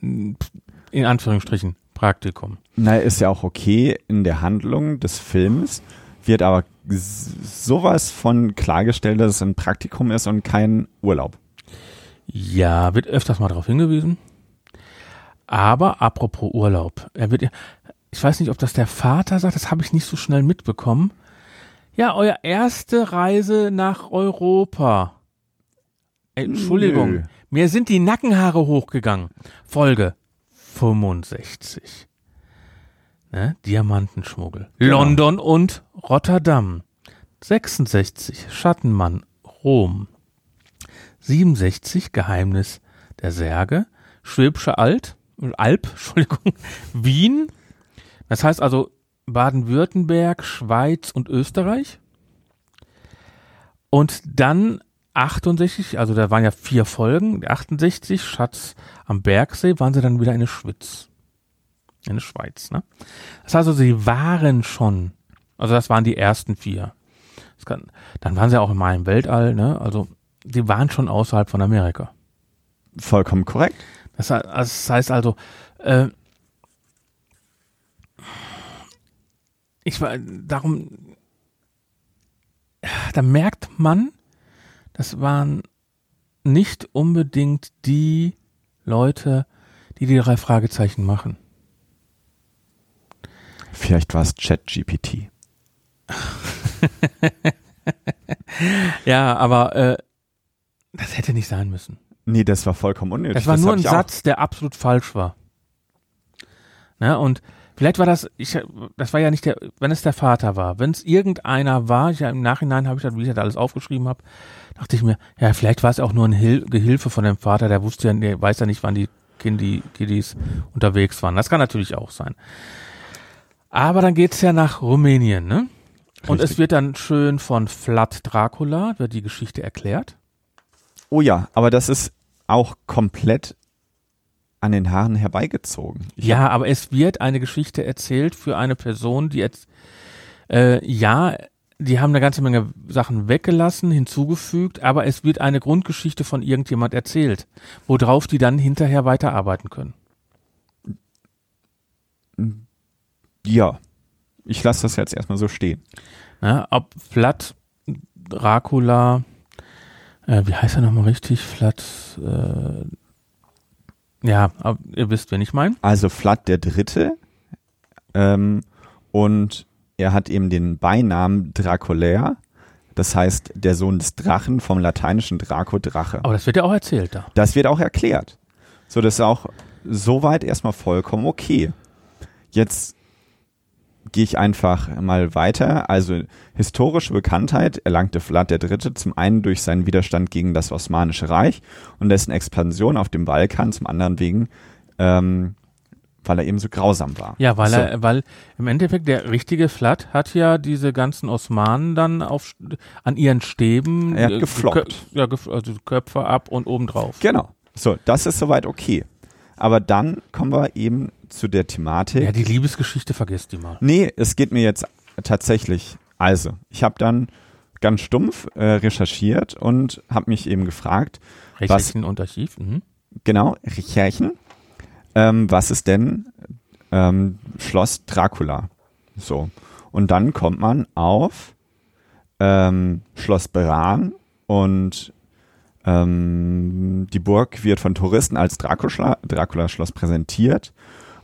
[SPEAKER 2] In Anführungsstrichen Praktikum.
[SPEAKER 3] Na, ist ja auch okay in der Handlung des Films, wird aber sowas von klargestellt, dass es ein Praktikum ist und kein Urlaub.
[SPEAKER 2] Ja, wird öfters mal darauf hingewiesen. Aber apropos Urlaub, er wird ja, ich weiß nicht, ob das der Vater sagt, das habe ich nicht so schnell mitbekommen. Ja, euer erste Reise nach Europa. Entschuldigung,
[SPEAKER 3] Nö.
[SPEAKER 2] mir sind die Nackenhaare hochgegangen. Folge 65. Ne? Diamantenschmuggel.
[SPEAKER 3] Genau.
[SPEAKER 2] London und Rotterdam. 66. Schattenmann. Rom. 67 Geheimnis der Särge, Schwäbische Alt, Alb, Entschuldigung, Wien, das heißt also Baden-Württemberg, Schweiz und Österreich. Und dann 68, also da waren ja vier Folgen, 68, Schatz am Bergsee, waren sie dann wieder in der Schwitz. In der Schweiz, ne? Das heißt also, sie waren schon, also das waren die ersten vier. Kann, dann waren sie auch mal im Weltall, ne? Also die waren schon außerhalb von Amerika.
[SPEAKER 3] Vollkommen korrekt.
[SPEAKER 2] Das, he- das heißt also, äh, ich war darum, da merkt man, das waren nicht unbedingt die Leute, die die drei Fragezeichen machen.
[SPEAKER 3] Vielleicht war es ChatGPT.
[SPEAKER 2] Ja, aber äh, das hätte nicht sein müssen.
[SPEAKER 3] Nee, das war vollkommen unnötig.
[SPEAKER 2] Das war nur
[SPEAKER 3] hab
[SPEAKER 2] ein
[SPEAKER 3] auch-
[SPEAKER 2] Satz, der absolut falsch war. Ne, und vielleicht war das, ich, das war ja nicht der, wenn es der Vater war, wenn es irgendeiner war, ich, im Nachhinein habe ich das, wie ich das alles aufgeschrieben habe, dachte ich mir, ja, vielleicht war es auch nur ein Hil Gehilfe von dem Vater, der wusste ja, der weiß ja nicht, wann die Kindi, Kiddies unterwegs waren. Das kann natürlich auch sein. Aber dann geht's ja nach Rumänien, ne? Und es
[SPEAKER 3] Richtig.
[SPEAKER 2] wird dann schön von Vlad Dracula, wird die Geschichte erklärt.
[SPEAKER 3] Oh ja, aber das ist auch komplett an den Haaren herbeigezogen. Ich
[SPEAKER 2] Ja, aber es wird eine Geschichte erzählt für eine Person, die jetzt, äh, ja, die haben eine ganze Menge Sachen weggelassen, hinzugefügt, aber es wird eine Grundgeschichte von irgendjemand erzählt, worauf die dann hinterher weiterarbeiten können.
[SPEAKER 3] Ja, ich lasse das jetzt erstmal so stehen.
[SPEAKER 2] Ja, ob Vlad, Dracula, äh, wie heißt er nochmal richtig? Vlad, äh, ja, aber ihr wisst, wen ich meine.
[SPEAKER 3] Also Vlad der Dritte ähm, und er hat eben den Beinamen Draculair, das heißt der Sohn des Drachen vom lateinischen Draco Drache.
[SPEAKER 2] Aber das wird ja auch erzählt da.
[SPEAKER 3] Das wird auch erklärt. So, das ist auch soweit erstmal vollkommen okay. Jetzt gehe ich einfach mal weiter. Also historische Bekanntheit erlangte Vlad III. zum einen durch seinen Widerstand gegen das Osmanische Reich und dessen Expansion auf dem Balkan, zum anderen wegen, ähm, weil er eben so grausam war.
[SPEAKER 2] Ja, weil
[SPEAKER 3] so.
[SPEAKER 2] er, weil im Endeffekt der richtige Flat hat ja diese ganzen Osmanen dann auf an ihren Stäben
[SPEAKER 3] Er hat
[SPEAKER 2] äh,
[SPEAKER 3] geflockt.
[SPEAKER 2] Ja, also Köpfe ab und obendrauf.
[SPEAKER 3] Genau. So, das ist soweit okay. Aber dann kommen wir eben zu der Thematik.
[SPEAKER 2] Ja, die Liebesgeschichte vergesst die mal.
[SPEAKER 3] Nee, es geht mir jetzt tatsächlich. Also, ich habe dann ganz stumpf äh, recherchiert und habe mich eben gefragt,
[SPEAKER 2] Rechtlichen und Archiv. Mhm.
[SPEAKER 3] genau, Recherchen, ähm, was ist denn ähm, Schloss Dracula? So. Und dann kommt man auf ähm, Schloss Beran und ähm, die Burg wird von Touristen als Dracula- Dracula-Schloss präsentiert,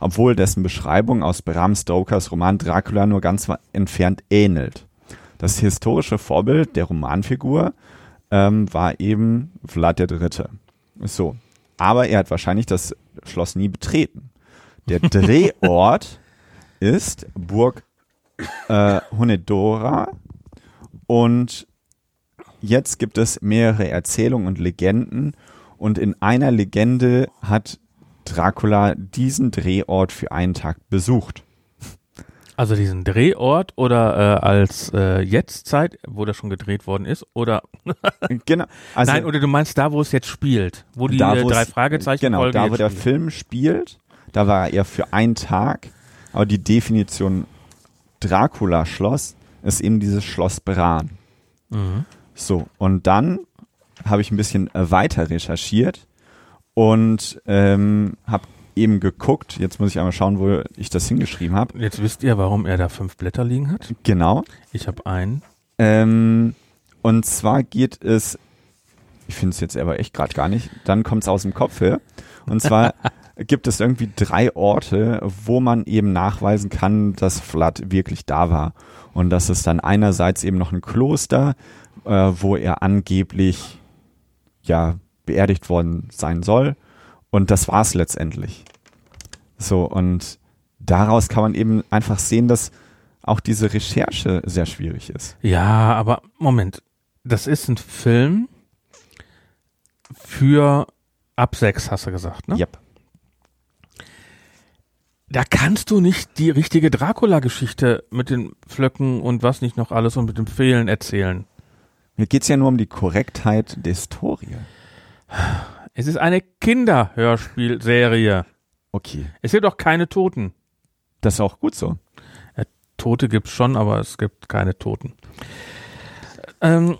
[SPEAKER 3] obwohl dessen Beschreibung aus Bram Stokers Roman Dracula nur ganz entfernt ähnelt. Das historische Vorbild der Romanfigur ähm, war eben Vlad III. So. Aber er hat wahrscheinlich das Schloss nie betreten. Der Drehort ist Burg äh, Honedora und jetzt gibt es mehrere Erzählungen und Legenden und in einer Legende hat Dracula diesen Drehort für einen Tag besucht.
[SPEAKER 2] Also diesen Drehort oder äh, als äh, Jetztzeit, wo das schon gedreht worden ist, oder
[SPEAKER 3] Genau. Also,
[SPEAKER 2] nein, oder du meinst da, wo es jetzt spielt, wo die
[SPEAKER 3] da,
[SPEAKER 2] äh, drei Fragezeichen
[SPEAKER 3] Genau,
[SPEAKER 2] Folge
[SPEAKER 3] da wo der
[SPEAKER 2] spielt.
[SPEAKER 3] Film spielt, da war er eher für einen Tag. Aber die Definition Dracula-Schloss ist eben dieses Schloss Bran.
[SPEAKER 2] Mhm.
[SPEAKER 3] So, und dann habe ich ein bisschen äh, weiter recherchiert und ähm, habe eben geguckt, jetzt muss ich einmal schauen, wo ich das hingeschrieben habe.
[SPEAKER 2] Jetzt wisst ihr, warum er da fünf Blätter liegen hat.
[SPEAKER 3] Genau.
[SPEAKER 2] Ich habe einen.
[SPEAKER 3] Ähm, und zwar geht es, ich finde es jetzt aber echt gerade gar nicht, dann kommt es aus dem Kopf her. Und zwar gibt es irgendwie drei Orte, wo man eben nachweisen kann, dass Vlad wirklich da war. Und das ist dann einerseits eben noch ein Kloster, äh, wo er angeblich ja beerdigt worden sein soll. Und das war's letztendlich. So, und daraus kann man eben einfach sehen, dass auch diese Recherche sehr schwierig ist.
[SPEAKER 2] Ja, aber Moment. Das ist ein Film für ab sechs, hast du gesagt, ne?
[SPEAKER 3] Yep.
[SPEAKER 2] Da kannst du nicht die richtige Dracula-Geschichte mit den Flöcken und was nicht noch alles und mit dem Fehlen erzählen.
[SPEAKER 3] Mir geht's ja nur um die Korrektheit der Historie.
[SPEAKER 2] Es ist eine Kinderhörspielserie.
[SPEAKER 3] Okay,
[SPEAKER 2] Es gibt auch keine Toten.
[SPEAKER 3] das ist auch gut so.
[SPEAKER 2] Tote gibt's schon, aber es gibt keine Toten. Ähm,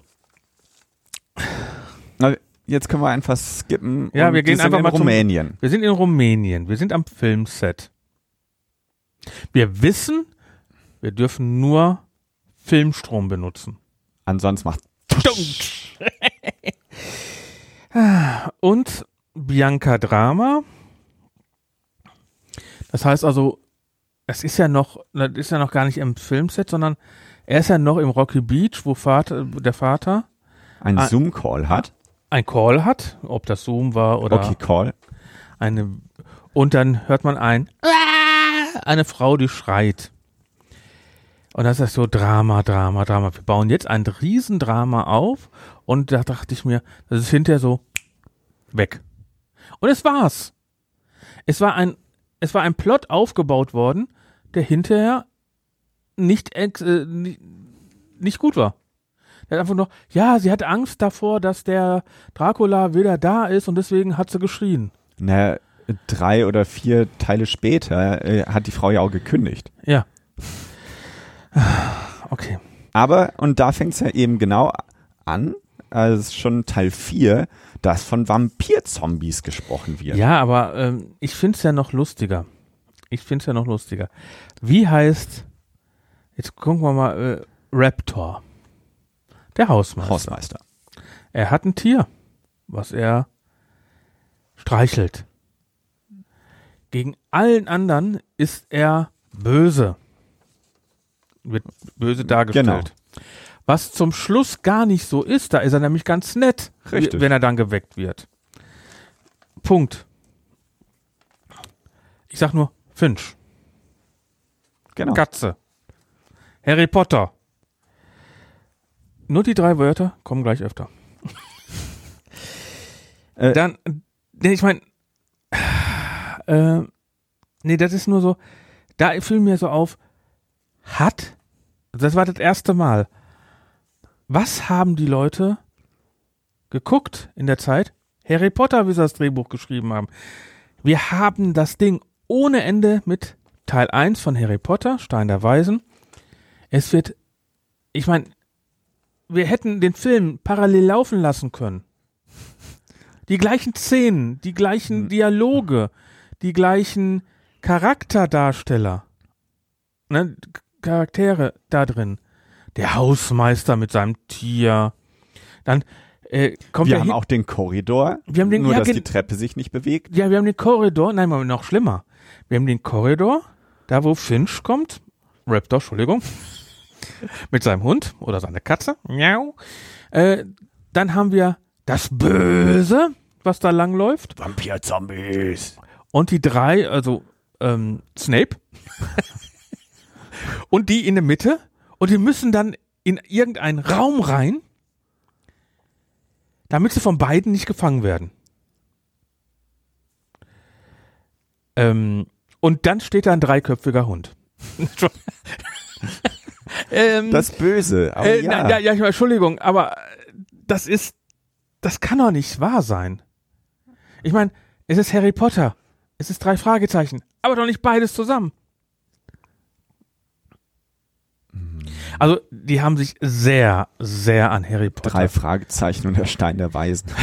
[SPEAKER 3] Na, jetzt können wir einfach skippen.
[SPEAKER 2] Ja, wir gehen einfach
[SPEAKER 3] in
[SPEAKER 2] mal zum-
[SPEAKER 3] Rumänien.
[SPEAKER 2] wir sind in Rumänien. Wir sind am Filmset. Wir wissen, wir dürfen nur Filmstrom benutzen.
[SPEAKER 3] Ansonsten macht
[SPEAKER 2] Und Bianca Drama. Das heißt also, es ist ja noch, das ist ja noch gar nicht im Filmset, sondern er ist ja noch im Rocky Beach, wo Vater, der Vater
[SPEAKER 3] ein
[SPEAKER 2] Ah.
[SPEAKER 3] Zoom-Call hat.
[SPEAKER 2] ein Call hat, ob das Zoom war oder
[SPEAKER 3] Okay, Call.
[SPEAKER 2] eine, und dann hört man ein, eine Frau, die schreit. Und das ist so Drama, Drama, Drama. Wir bauen jetzt ein Riesendrama auf und da dachte ich mir, das ist hinterher so weg. Und es war's. Es war ein, es war ein Plot aufgebaut worden, der hinterher nicht, äh, nicht, nicht gut war. Er hat einfach nur, ja, sie hatte Angst davor, dass der Dracula wieder da ist und deswegen hat sie geschrien.
[SPEAKER 3] Na, drei oder vier Teile später äh, hat die Frau ja auch gekündigt.
[SPEAKER 2] Ja. Okay.
[SPEAKER 3] Aber, und da fängt's ja eben genau an, als schon Teil 4, dass von Vampir-Zombies gesprochen wird.
[SPEAKER 2] Ja, aber ähm, ich find's ja noch lustiger. Ich find's ja noch lustiger. Wie heißt, jetzt gucken wir mal, äh, Raptor. Der Hausmeister.
[SPEAKER 3] Hausmeister.
[SPEAKER 2] Er hat ein Tier, was er streichelt. Gegen allen anderen ist er böse. Wird böse dargestellt. Was zum Schluss gar nicht so ist, da ist er nämlich ganz nett,
[SPEAKER 3] Richtig.
[SPEAKER 2] wenn er dann geweckt wird. Punkt. Ich sag nur Finch,
[SPEAKER 3] Genau.
[SPEAKER 2] Katze, Harry Potter. Nur die drei Wörter kommen gleich öfter.
[SPEAKER 3] Äh,
[SPEAKER 2] Dann, nee, ich meine, äh, nee, das ist nur so, da fiel mir so auf, hat, das war das erste Mal, was haben die Leute geguckt in der Zeit? Harry Potter, wie sie das Drehbuch geschrieben haben. Wir haben das Ding ohne Ende mit Teil 1 von Harry Potter, Stein der Weisen. Es wird, ich meine, wir hätten den Film parallel laufen lassen können. Die gleichen Szenen, die gleichen Dialoge, die gleichen Charakterdarsteller, ne, Charaktere da drin. Der Hausmeister mit seinem Tier. Dann äh, kommt
[SPEAKER 3] wir haben
[SPEAKER 2] hin,
[SPEAKER 3] auch den Korridor,
[SPEAKER 2] Wir haben den-
[SPEAKER 3] nur
[SPEAKER 2] ja,
[SPEAKER 3] dass die Treppe sich nicht bewegt.
[SPEAKER 2] ja, wir haben den Korridor, nein, noch schlimmer. Wir haben den Korridor, da wo Finch kommt, Raptor, Entschuldigung, mit seinem Hund oder seiner Katze, miau. Äh, dann haben wir das Böse, was da langläuft.
[SPEAKER 3] Vampir-Zombies.
[SPEAKER 2] Und die drei, also ähm, Snape und die in der Mitte. Und die müssen dann in irgendeinen Raum rein, damit sie von beiden nicht gefangen werden. Ähm, und dann steht da ein dreiköpfiger Hund. ähm,
[SPEAKER 3] Das Böse. Aber
[SPEAKER 2] äh,
[SPEAKER 3] ja.
[SPEAKER 2] na, ja, ja, ich meine, Entschuldigung, aber das ist, das kann doch nicht wahr sein. Ich meine, es ist Harry Potter, es ist drei Fragezeichen, aber doch nicht beides zusammen. Also, die haben sich sehr, sehr an Harry Potter.
[SPEAKER 3] Drei Fragezeichen und der Stein der Weisen.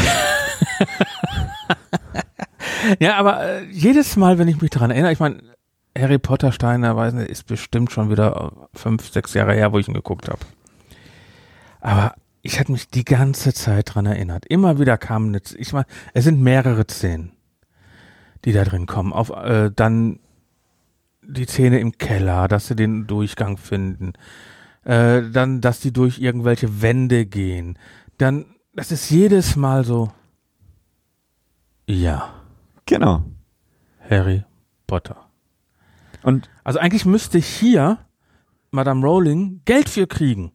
[SPEAKER 2] Ja, aber äh, jedes Mal, wenn ich mich daran erinnere, ich meine, Harry Potter Stein der Weisen ist bestimmt schon wieder äh, fünf, sechs Jahre her, wo ich ihn geguckt habe. Aber ich hatte mich die ganze Zeit dran erinnert. Immer wieder kamen, eine, ich meine, es sind mehrere Szenen, die da drin kommen. Auf äh, dann die Szene im Keller, dass sie den Durchgang finden. Äh, dann, dass die durch irgendwelche Wände gehen. Dann, das ist jedes Mal so. Ja.
[SPEAKER 3] Genau.
[SPEAKER 2] Harry Potter.
[SPEAKER 3] Und
[SPEAKER 2] Also eigentlich müsste hier Madame Rowling Geld für kriegen.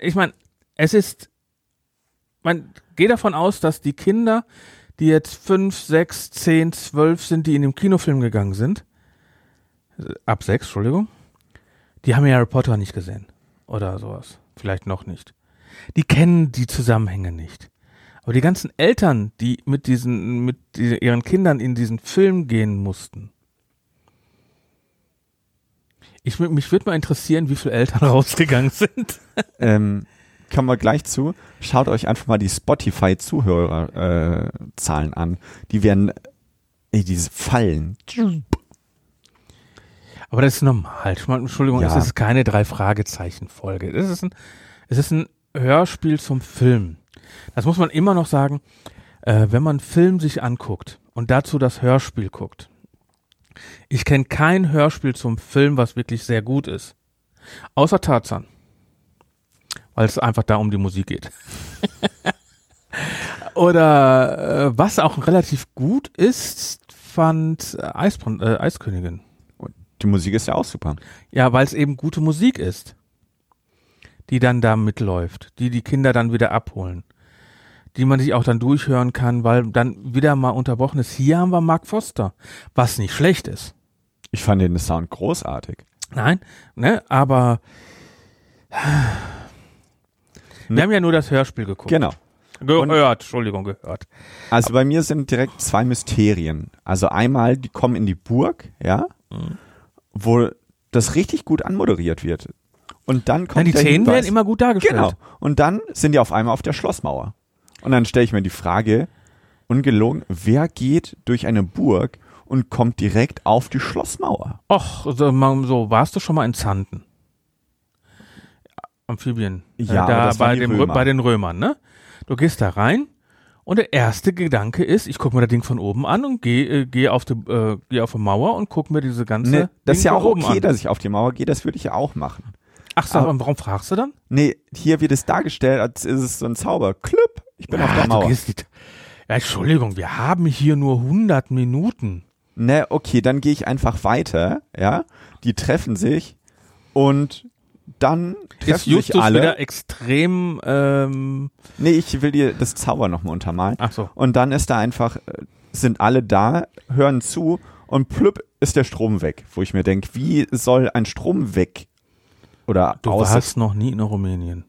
[SPEAKER 2] Ich meine, es ist, man geht davon aus, dass die Kinder, die jetzt fünf, sechs, zehn, zwölf sind, die in den Kinofilm gegangen sind, äh, ab sechs, Entschuldigung, die haben ja Harry Potter nicht gesehen oder sowas, vielleicht noch nicht. Die kennen die Zusammenhänge nicht. Aber die ganzen Eltern, die mit diesen, mit ihren Kindern in diesen Film gehen mussten. Ich, mich würde mal interessieren, wie viele Eltern rausgegangen sind.
[SPEAKER 3] ähm, kommen wir gleich zu. Schaut euch einfach mal die Spotify-Zuhörerzahlen äh, an. Die werden, ey, diese Fallen.
[SPEAKER 2] Aber das ist normal. Entschuldigung,
[SPEAKER 3] Ja.
[SPEAKER 2] es ist keine drei Fragezeichen Folge. Es ist ein, es ist ein Hörspiel zum Film. Das muss man immer noch sagen. Äh, wenn man einen Film sich anguckt und dazu das Hörspiel guckt. Ich kenne kein Hörspiel zum Film, was wirklich sehr gut ist. Außer Tarzan. Weil es einfach da um die Musik geht. Oder äh, was auch relativ gut ist, fand äh, Eisbrand, äh, Eiskönigin.
[SPEAKER 3] Die Musik ist ja auch super.
[SPEAKER 2] Ja, weil es eben gute Musik ist, die dann da mitläuft, die die Kinder dann wieder abholen, die man sich auch dann durchhören kann, weil dann wieder mal unterbrochen ist. Hier haben wir Mark Foster, was nicht schlecht ist.
[SPEAKER 3] Ich fand den Sound großartig.
[SPEAKER 2] Nein, ne, aber wir haben ja nur das Hörspiel geguckt.
[SPEAKER 3] Genau.
[SPEAKER 2] Gehört, Entschuldigung, gehört.
[SPEAKER 3] Also bei mir sind direkt zwei Mysterien. Also einmal, die kommen in die Burg, ja,
[SPEAKER 2] Mhm.
[SPEAKER 3] Wo das richtig gut anmoderiert wird. Und dann
[SPEAKER 2] Ja,
[SPEAKER 3] kommt
[SPEAKER 2] die
[SPEAKER 3] der
[SPEAKER 2] Szenen werden immer gut dargestellt.
[SPEAKER 3] Genau. Und dann sind die auf einmal auf der Schlossmauer. Und dann stelle ich mir die Frage, ungelogen, wer geht durch eine Burg und kommt direkt auf die Schlossmauer?
[SPEAKER 2] Och, so, so, warst du schon mal in Zanten? Amphibien.
[SPEAKER 3] Ja,
[SPEAKER 2] äh, da bei,
[SPEAKER 3] die
[SPEAKER 2] dem, bei den Römern, ne? Du gehst da rein und der erste Gedanke ist, ich gucke mir das Ding von oben an und gehe äh, geh auf die äh, geh auf die Mauer und guck mir diese ganze
[SPEAKER 3] Ne, das ist
[SPEAKER 2] Ding
[SPEAKER 3] ja
[SPEAKER 2] von
[SPEAKER 3] auch okay,
[SPEAKER 2] an.
[SPEAKER 3] dass ich auf die Mauer gehe, das würde ich ja auch machen.
[SPEAKER 2] Ach so,
[SPEAKER 3] aber-
[SPEAKER 2] und warum fragst du dann?
[SPEAKER 3] Nee, hier wird es dargestellt, als ist es so ein Zauber. Klüpp, ich bin auf
[SPEAKER 2] Ah,
[SPEAKER 3] der Mauer.
[SPEAKER 2] gehst ja, Entschuldigung, wir haben hier nur 100 Minuten.
[SPEAKER 3] Ne, okay, dann gehe ich einfach weiter, ja. Die treffen sich und dann
[SPEAKER 2] Ist
[SPEAKER 3] treffen sich
[SPEAKER 2] Justus
[SPEAKER 3] alle.
[SPEAKER 2] wieder extrem, ähm,
[SPEAKER 3] Nee, ich will dir das Zauber nochmal untermalen.
[SPEAKER 2] ach so.
[SPEAKER 3] Und dann ist da einfach, äh, sind alle da, hören zu und plüpp ist der Strom weg. Wo ich mir denke, wie soll ein Strom weg oder
[SPEAKER 2] Du warst noch nie in Rumänien.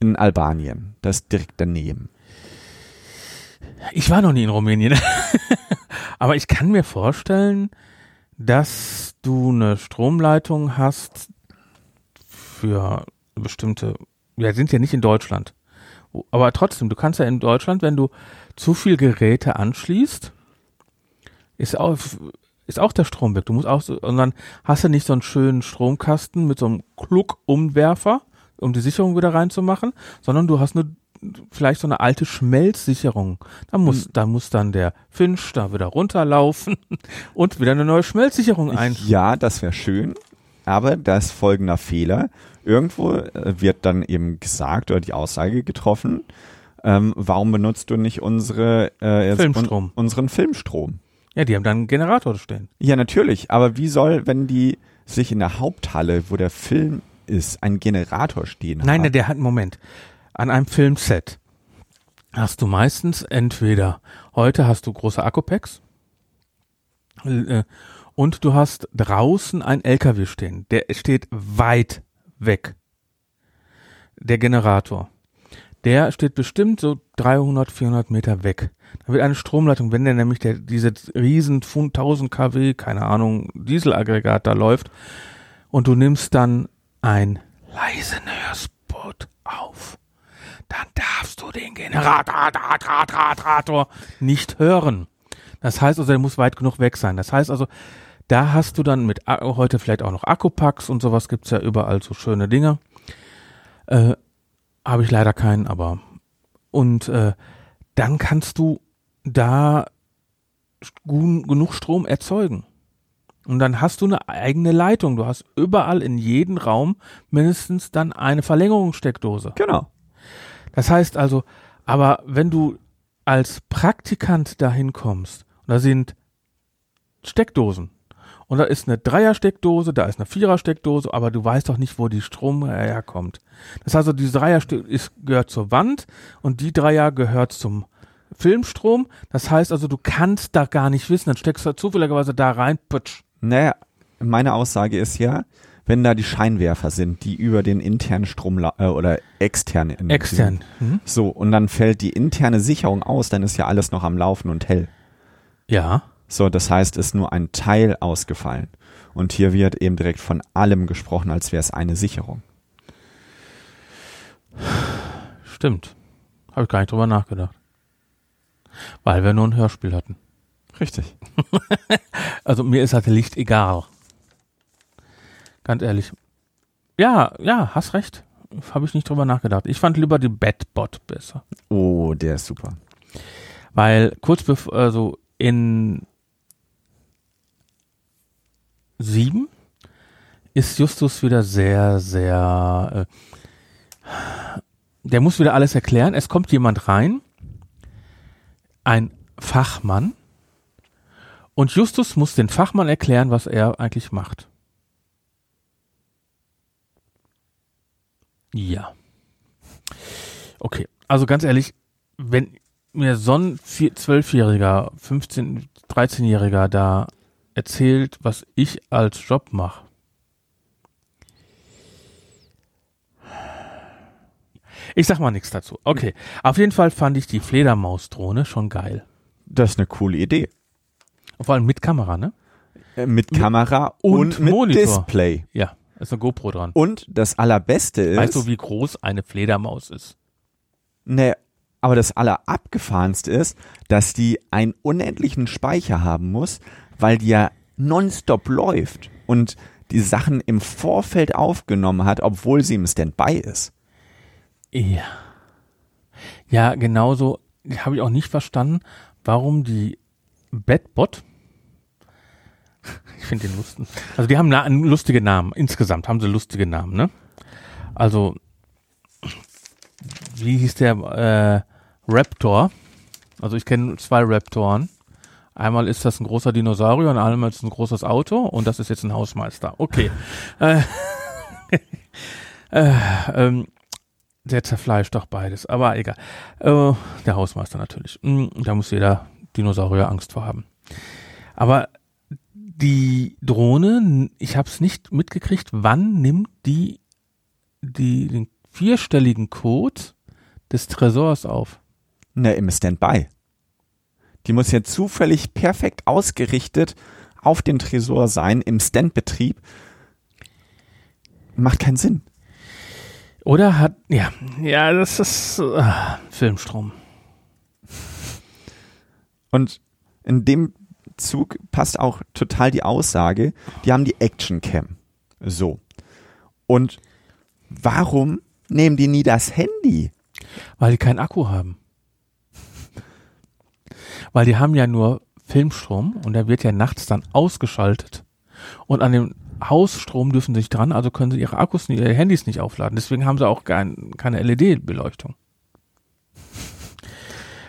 [SPEAKER 3] in Albanien? Das ist direkt daneben.
[SPEAKER 2] Ich war noch nie in Rumänien. Aber ich kann mir vorstellen, dass du eine Stromleitung hast für bestimmte, wir sind ja nicht in Deutschland. Aber trotzdem, du kannst ja in Deutschland, wenn du zu viel Geräte anschließt, ist auch, ist auch der Strom weg. Du musst auch so, und dann hast du nicht so einen schönen Stromkasten mit so einem Kluck-Umwerfer, um die Sicherung wieder reinzumachen, sondern du hast nur vielleicht so eine alte Schmelzsicherung. Da muss, da muss dann der Finch da wieder runterlaufen und wieder eine neue Schmelzsicherung ein.
[SPEAKER 3] Ja, das wäre schön, aber da ist folgender Fehler. Irgendwo äh, wird dann eben gesagt oder die Aussage getroffen, ähm, warum benutzt du nicht unsere äh,
[SPEAKER 2] Filmstrom.
[SPEAKER 3] Un unseren Filmstrom?
[SPEAKER 2] Ja, die haben dann einen Generator stehen.
[SPEAKER 3] Ja, natürlich, aber wie soll, wenn die sich in der Haupthalle, wo der Film ist, einen Generator stehen
[SPEAKER 2] Nein,
[SPEAKER 3] haben?
[SPEAKER 2] der hat einen Moment. An einem Filmset hast du meistens entweder heute hast du große Akkupacks äh, Und du hast draußen ein LKW stehen. Der steht weit weg. Der Generator. Der steht bestimmt so 300, 400 Meter weg. Da wird eine Stromleitung, wenn der nämlich der, diese riesen 1000 kW, keine Ahnung, Dieselaggregat da läuft und du nimmst dann ein leisen Hörspot auf, dann darfst du den Generator nicht hören. Das heißt also, der muss weit genug weg sein. Das heißt also, da hast du dann mit A- heute vielleicht auch noch Akkupacks und sowas gibt's ja überall so schöne Dinge. Äh, Habe ich leider keinen, aber und äh, dann kannst du da genug Strom erzeugen. Und dann hast du eine eigene Leitung. Du hast überall in jedem Raum mindestens dann eine Verlängerungssteckdose.
[SPEAKER 3] Genau.
[SPEAKER 2] Das heißt also, aber wenn du als Praktikant dahin kommst, und da sind Steckdosen, und da ist eine Dreier-Steckdose, da ist eine Vierer-Steckdose, aber du weißt doch nicht, wo die Strom herkommt. Das heißt also, die Dreier ist, gehört zur Wand und die Dreier gehört zum Filmstrom. Das heißt also, du kannst da gar nicht wissen, dann steckst du zufälligerweise da rein, putsch.
[SPEAKER 3] Naja, meine Aussage ist ja, wenn da die Scheinwerfer sind, die über den internen Strom äh, oder extern in-
[SPEAKER 2] Extern. Mhm.
[SPEAKER 3] So, und dann fällt die interne Sicherung aus, dann ist ja alles noch am Laufen und hell.
[SPEAKER 2] Ja.
[SPEAKER 3] So, das heißt, ist nur ein Teil ausgefallen. Und hier wird eben direkt von allem gesprochen, als wäre es eine Sicherung.
[SPEAKER 2] Stimmt. Habe ich gar nicht drüber nachgedacht. Weil wir nur ein Hörspiel hatten.
[SPEAKER 3] Richtig.
[SPEAKER 2] Also mir ist halt Licht egal. Ganz ehrlich. Ja, ja, hast recht. Habe ich nicht drüber nachgedacht. Ich fand lieber die Batbot besser.
[SPEAKER 3] Oh, der ist super.
[SPEAKER 2] Weil kurz bevor, also in sieben ist Justus wieder sehr, sehr, äh, der muss wieder alles erklären. Es kommt jemand rein, ein Fachmann, und Justus muss den Fachmann erklären, was er eigentlich macht. Ja. Okay, also ganz ehrlich, wenn mir so ein Zwölfjähriger, 15-, 13-Jähriger da erzählt, was ich als Job mache. Ich sag mal nichts dazu. Okay. Auf jeden Fall fand ich die Fledermaus-Drohne schon geil.
[SPEAKER 3] Das ist eine coole Idee.
[SPEAKER 2] Vor allem mit Kamera, ne?
[SPEAKER 3] Äh, Mit Kamera
[SPEAKER 2] und
[SPEAKER 3] und, mit
[SPEAKER 2] Monitor.
[SPEAKER 3] Display.
[SPEAKER 2] Ja, ist eine GoPro dran.
[SPEAKER 3] Und das Allerbeste ist,
[SPEAKER 2] Weißt du, wie groß eine Fledermaus ist?
[SPEAKER 3] ne, aber das Allerabgefahrenste ist, dass die einen unendlichen Speicher haben muss, weil die ja nonstop läuft und die Sachen im Vorfeld aufgenommen hat, obwohl sie im Standby ist.
[SPEAKER 2] Ja. Ja, genauso habe ich auch nicht verstanden, warum die Batbot, ich finde den lustigen, also die haben lustigen Namen, insgesamt haben sie lustige Namen, ne? Also, wie hieß der, äh, Raptor, also ich kenne zwei Raptoren, einmal ist das ein großer Dinosaurier und einmal ist es ein großes Auto und das ist jetzt ein Hausmeister, okay. äh, äh, ähm, der zerfleischt doch beides, aber egal. Äh, der Hausmeister natürlich. Mm, Da muss jeder Dinosaurier Angst vor haben. Aber die Drohne, ich habe es nicht mitgekriegt, wann nimmt die, die den vierstelligen Code des Tresors auf?
[SPEAKER 3] Ne, im Standby. Die muss ja zufällig perfekt ausgerichtet auf den Tresor sein, im Standbetrieb. Macht keinen Sinn.
[SPEAKER 2] Oder hat, ja, ja, das ist äh, Filmstrom.
[SPEAKER 3] Und in dem Zug passt auch total die Aussage, die haben die Action Cam. So. Und warum nehmen die nie das Handy?
[SPEAKER 2] Weil die keinen Akku haben. Weil die haben ja nur Filmstrom und der wird ja nachts dann ausgeschaltet. Und an dem Hausstrom dürfen sie sich dran, also können sie ihre Akkus, nicht, ihre Handys nicht aufladen. Deswegen haben sie auch kein, keine LED-Beleuchtung.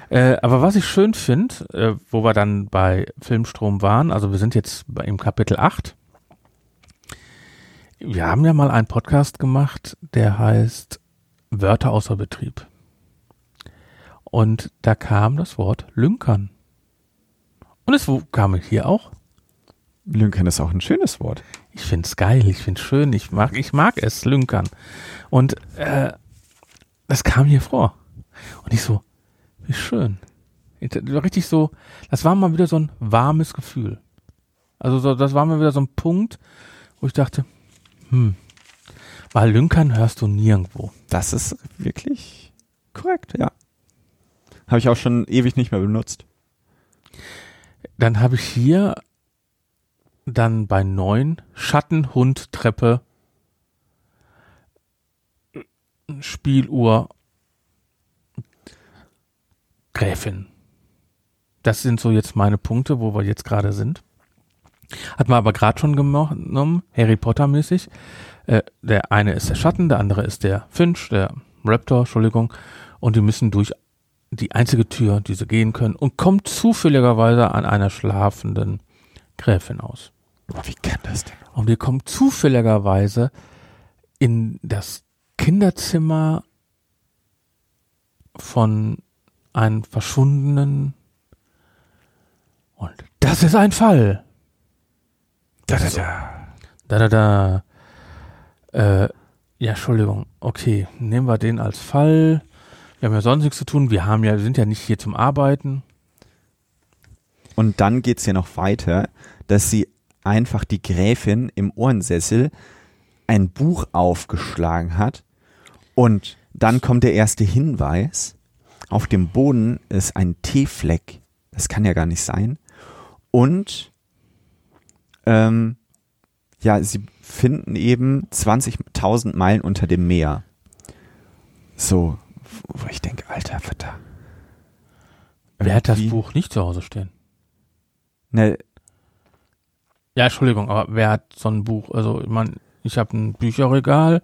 [SPEAKER 2] äh, aber was ich schön finde, äh, wo wir dann bei Filmstrom waren, also wir sind jetzt bei, im Kapitel 8. Wir haben ja mal einen Podcast gemacht, der heißt Wörter außer Betrieb. Und da kam das Wort Lünkern. Und es kam hier auch.
[SPEAKER 3] Lünkern ist auch ein schönes Wort.
[SPEAKER 2] Ich find's geil, ich find's schön, ich mag, ich mag es, Lünkern. Und äh, das kam hier vor. Und ich so, wie schön. Richtig so, das war mal wieder so ein warmes Gefühl. Also so, das war mal wieder so ein Punkt, wo ich dachte, hm, weil Lünkern hörst du nirgendwo.
[SPEAKER 3] Das ist wirklich korrekt, ja. Habe ich auch schon ewig nicht mehr benutzt.
[SPEAKER 2] Dann habe ich hier dann bei neun Schatten, Hund, Treppe, Spieluhr, Gräfin. Das sind so jetzt meine Punkte, wo wir jetzt gerade sind. Hat man aber gerade schon genommen, Harry Potter mäßig. Äh, der eine ist der Schatten, der andere ist der Finch, der Raptor, Entschuldigung. Und die müssen durch die einzige Tür, die sie gehen können, und kommt zufälligerweise an einer schlafenden Gräfin aus.
[SPEAKER 3] Wie kann das denn?
[SPEAKER 2] Und wir kommen zufälligerweise in das Kinderzimmer von einem Verschwundenen. Und das ist ein Fall.
[SPEAKER 3] Da, da,
[SPEAKER 2] So.
[SPEAKER 3] da.
[SPEAKER 2] Da, da, da. Äh, ja, Entschuldigung. Okay, nehmen wir den als Fall. Wir haben ja sonst nichts zu tun. Wir haben ja, wir sind ja nicht hier zum Arbeiten.
[SPEAKER 3] Und dann geht's ja noch weiter, dass sie einfach die Gräfin im Ohrensessel ein Buch aufgeschlagen hat und dann kommt der erste Hinweis. Auf dem Boden ist ein Teefleck. Das kann ja gar nicht sein. Und ähm, ja, sie finden eben 20.000 Meilen unter dem Meer. So, wo ich denke, alter Vater.
[SPEAKER 2] Wer hat das
[SPEAKER 3] Wie-
[SPEAKER 2] Buch nicht zu Hause stehen?
[SPEAKER 3] Ne,
[SPEAKER 2] Ja, Entschuldigung, aber wer hat so ein Buch? Also, ich meine, ich habe ein Bücherregal,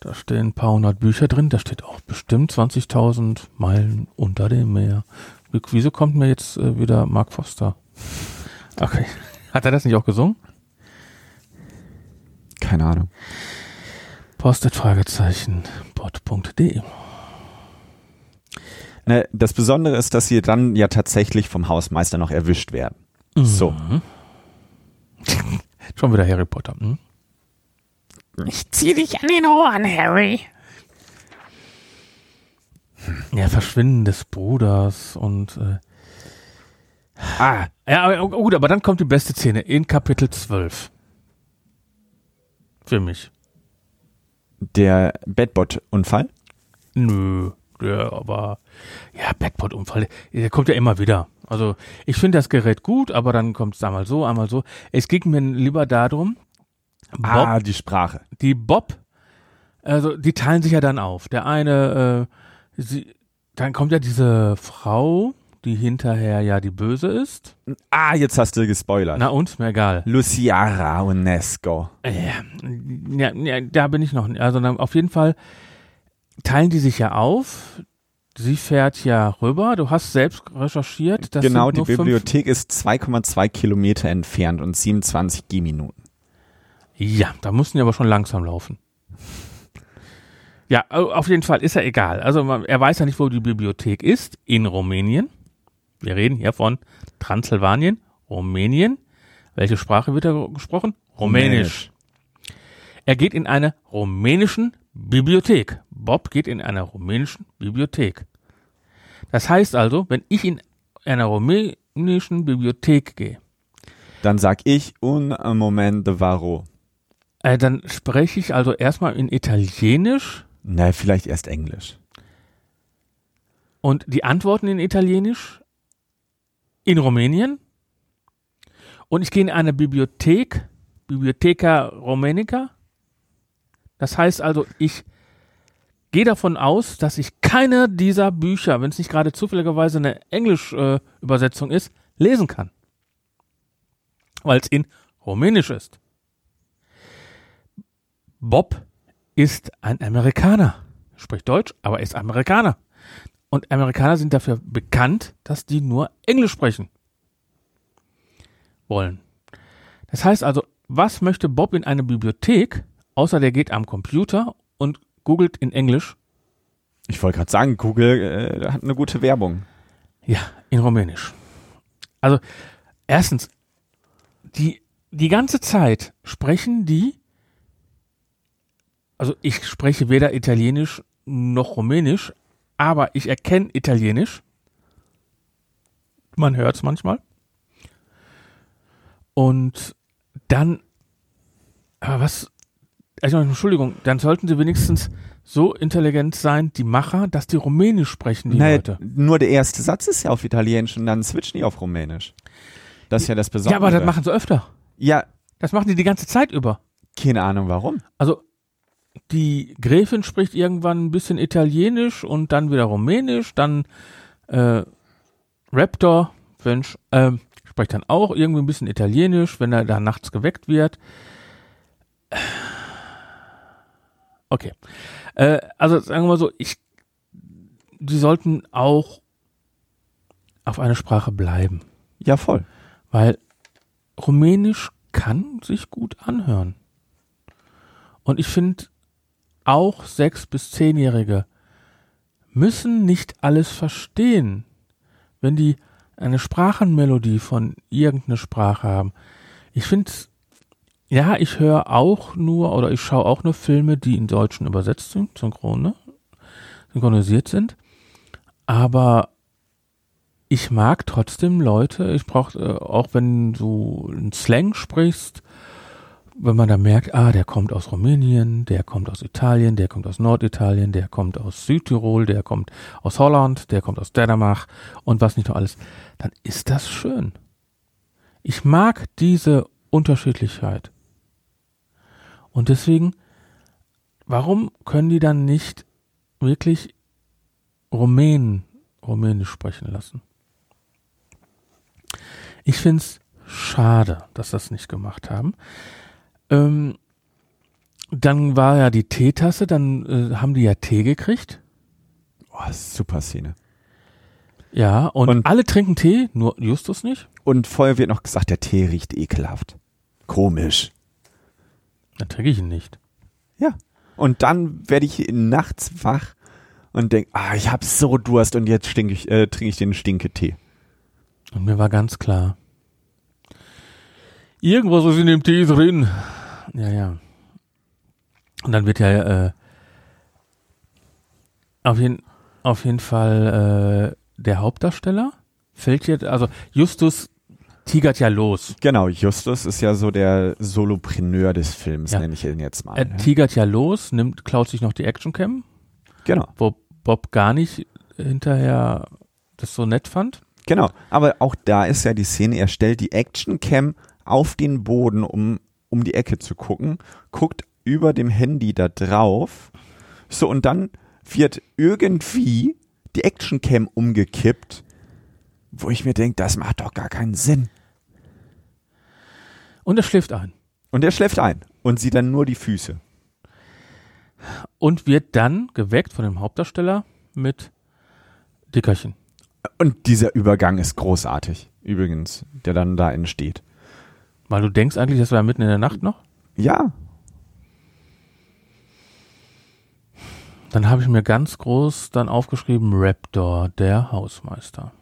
[SPEAKER 2] da stehen ein paar hundert Bücher drin, da steht auch bestimmt 20.000 Meilen unter dem Meer. Wie- Wieso kommt mir jetzt äh, wieder Mark Foster? Okay. Hat er das nicht auch gesungen?
[SPEAKER 3] keine Ahnung.
[SPEAKER 2] Postet Fragezeichen bot.de.
[SPEAKER 3] Ne, das Besondere ist, dass sie dann ja tatsächlich vom Hausmeister noch erwischt werden. So.
[SPEAKER 2] Schon wieder Harry Potter. Hm?
[SPEAKER 1] Ich zieh dich an den Ohren, Harry.
[SPEAKER 2] Ja, Verschwinden des Bruders und äh, Ah, ja, aber, gut, aber dann kommt die beste Szene in Kapitel 12. Für mich.
[SPEAKER 3] Der Bedbot-Unfall.
[SPEAKER 2] Nö, der aber ja, Backport-Unfall, der kommt ja immer wieder. Also ich finde das Gerät gut, aber dann kommt es einmal so, einmal so. Es ging mir lieber darum, Bob,
[SPEAKER 3] Ah, die Sprache.
[SPEAKER 2] die Bob, also die teilen sich ja dann auf. Der eine, äh, sie, dann kommt ja diese Frau, die hinterher ja die Böse ist.
[SPEAKER 3] Ah, jetzt hast du gespoilert.
[SPEAKER 2] Na und, mir egal.
[SPEAKER 3] Luciara Unesco.
[SPEAKER 2] Ja, ja, ja, da bin ich noch. nicht. Also auf jeden Fall teilen die sich ja auf. Sie fährt ja rüber. Du hast selbst recherchiert.
[SPEAKER 3] Genau, die Bibliothek ist 2,2 Kilometer entfernt und 27 Gehminuten.
[SPEAKER 2] Ja, da mussten die aber schon langsam laufen. Ja, au- auf jeden Fall ist ja egal. Also man, er weiß ja nicht, wo die Bibliothek ist. In Rumänien. Wir reden hier von Transsilvanien, Rumänien. Welche Sprache wird da gesprochen? Rumänisch. Er geht in eine rumänischen Bibliothek. Bob geht in einer rumänischen Bibliothek. Das heißt also, wenn ich in einer rumänischen Bibliothek gehe,
[SPEAKER 3] Dann sag ich un moment de varo.
[SPEAKER 2] äh, dann spreche ich also erstmal in Italienisch
[SPEAKER 3] Na, vielleicht erst Englisch.
[SPEAKER 2] und die Antworten in Italienisch in Rumänien und ich gehe in eine Bibliothek, Bibliotheca Rumenica. Das heißt also, ich gehe davon aus, dass ich keine dieser Bücher, wenn es nicht gerade zufälligerweise eine Englisch-Übersetzung ist, lesen kann. Weil es in Rumänisch ist. Bob ist ein Amerikaner. Spricht Deutsch, aber ist Amerikaner. Und Amerikaner sind dafür bekannt, dass die nur Englisch sprechen wollen. Das heißt also, was möchte Bob in einer Bibliothek, außer der geht am Computer und googelt in Englisch?
[SPEAKER 3] Ich wollte gerade sagen, Google äh, hat eine gute Werbung.
[SPEAKER 2] Ja, in Rumänisch. Also, erstens, die die ganze Zeit sprechen die, also ich spreche weder Italienisch noch Rumänisch, aber ich erkenne Italienisch. Man hört es manchmal. Und dann, aber was, also Entschuldigung, dann sollten sie wenigstens so intelligent sein, die Macher, dass die Rumänisch sprechen, die
[SPEAKER 3] Naja,
[SPEAKER 2] Leute.
[SPEAKER 3] nur der erste Satz ist ja auf Italienisch und dann switchen die auf Rumänisch. Das ist ja das Besondere.
[SPEAKER 2] Ja, aber das machen sie öfter.
[SPEAKER 3] Ja,
[SPEAKER 2] Das machen die die ganze Zeit über.
[SPEAKER 3] keine Ahnung warum.
[SPEAKER 2] Also die Gräfin spricht irgendwann ein bisschen Italienisch und dann wieder Rumänisch, dann äh, Raptor, Mensch, ähm, spricht dann auch irgendwie ein bisschen Italienisch, wenn er da nachts geweckt wird. Okay. Äh, also sagen wir mal so, ich, die sollten auch auf eine Sprache bleiben,
[SPEAKER 3] Ja, voll.
[SPEAKER 2] weil Rumänisch kann sich gut anhören. Und ich finde, auch sechs- bis zehnjährige müssen nicht alles verstehen, wenn die eine Sprachenmelodie von irgendeiner Sprache haben. Ich finde, ja, ich höre auch nur oder ich schaue auch nur Filme, die in Deutschen übersetzt sind, synchron, ne? synchronisiert sind. Aber ich mag trotzdem Leute, ich brauche, äh, auch wenn du einen Slang sprichst, wenn man da merkt, ah, der kommt aus Rumänien, der kommt aus Italien, der kommt aus Norditalien, der kommt aus Südtirol, der kommt aus Holland, der kommt aus Dänemark und was nicht noch alles, dann ist das schön. Ich mag diese Unterschiedlichkeit. Und deswegen, warum können die dann nicht wirklich Rumänen Rumänisch sprechen lassen? Ich finde es schade, dass das nicht gemacht haben. Ähm, dann war ja die Teetasse, dann äh, haben die ja Tee gekriegt.
[SPEAKER 3] Oh, super Szene.
[SPEAKER 2] Ja, und,
[SPEAKER 3] Und-
[SPEAKER 2] alle trinken Tee, nur Justus nicht.
[SPEAKER 3] Und vorher wird noch gesagt, der Tee riecht ekelhaft. Komisch.
[SPEAKER 2] Dann trinke ich ihn nicht.
[SPEAKER 3] Ja. Und dann werde ich nachts wach und denke, ah, ich habe so Durst und jetzt stink ich, äh, trinke ich den Stinketee.
[SPEAKER 2] Und mir war ganz klar, irgendwas ist in dem Tee drin. Ja, ja. Und dann wird ja äh, auf, jeden, auf jeden Fall äh, der Hauptdarsteller fällt jetzt, also Justus tigert ja los.
[SPEAKER 3] Genau, Justus ist ja so der Solopreneur des Films,
[SPEAKER 2] Ja.
[SPEAKER 3] nenne ich ihn jetzt mal.
[SPEAKER 2] Er
[SPEAKER 3] ne?
[SPEAKER 2] tigert ja los, nimmt, klaut sich noch die Actioncam,
[SPEAKER 3] Genau,
[SPEAKER 2] wo Bob gar nicht hinterher das so nett fand.
[SPEAKER 3] genau. Aber auch da ist ja die Szene, er stellt die Actioncam auf den Boden, um um die Ecke zu gucken, guckt über dem Handy da drauf. So, und dann wird irgendwie die Actioncam umgekippt, wo ich mir denke, das macht doch gar keinen Sinn.
[SPEAKER 2] Und er schläft ein.
[SPEAKER 3] Und er schläft ein und sieht dann nur die Füße.
[SPEAKER 2] Und wird dann geweckt von dem Hauptdarsteller mit Dickerchen.
[SPEAKER 3] Und dieser Übergang ist großartig, übrigens, der dann da entsteht.
[SPEAKER 2] Weil du denkst eigentlich, das war mitten in der Nacht noch?
[SPEAKER 3] Ja,
[SPEAKER 2] Dann habe ich mir ganz groß dann aufgeschrieben, Raptor, der Hausmeister.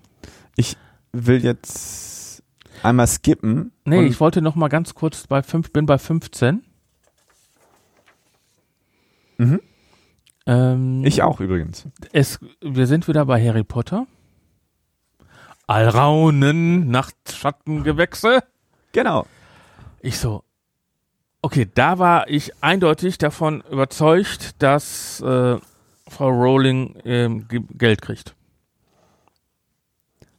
[SPEAKER 3] ich will jetzt einmal skippen.
[SPEAKER 2] Nee, ich wollte noch mal ganz kurz bei fünf, bin bei 15.
[SPEAKER 3] Mhm.
[SPEAKER 2] Ähm,
[SPEAKER 3] ich auch übrigens.
[SPEAKER 2] es, wir sind wieder bei Harry Potter. Alraunen, Nachtschattengewächse.
[SPEAKER 3] Genau.
[SPEAKER 2] Ich so, okay, da war ich eindeutig davon überzeugt, dass äh, Frau Rowling ähm, Ge- Geld kriegt.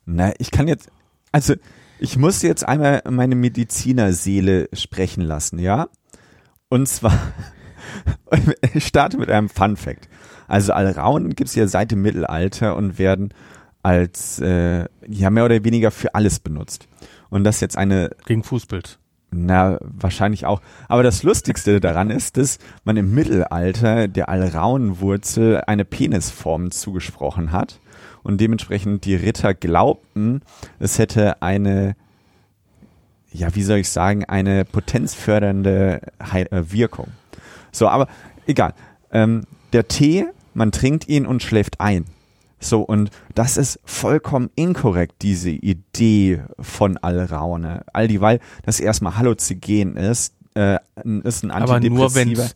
[SPEAKER 3] Na, ich kann jetzt, also ich muss jetzt einmal meine Medizinerseele sprechen lassen, ja? Und zwar, ich starte mit einem Fun Fact. Also Alraunen gibt es ja seit dem Mittelalter und werden als, äh, ja, mehr oder weniger für alles benutzt. Und das ist jetzt eine
[SPEAKER 2] Gegen Fußbild.
[SPEAKER 3] Na, wahrscheinlich auch. Aber das Lustigste daran ist, dass man im Mittelalter der Alraunenwurzel eine Penisform zugesprochen hat und dementsprechend die Ritter glaubten, es hätte eine, ja, wie soll ich sagen, eine potenzfördernde äh, Wirkung. So, aber egal. Ähm, der Tee, man trinkt ihn und schläft ein. So, und das ist vollkommen inkorrekt, diese Idee von Alraune. All dieweil das erstmal Halluzinogen ist, äh, ist ein
[SPEAKER 2] Aber nur wenn
[SPEAKER 3] Antidepressiver.
[SPEAKER 2] es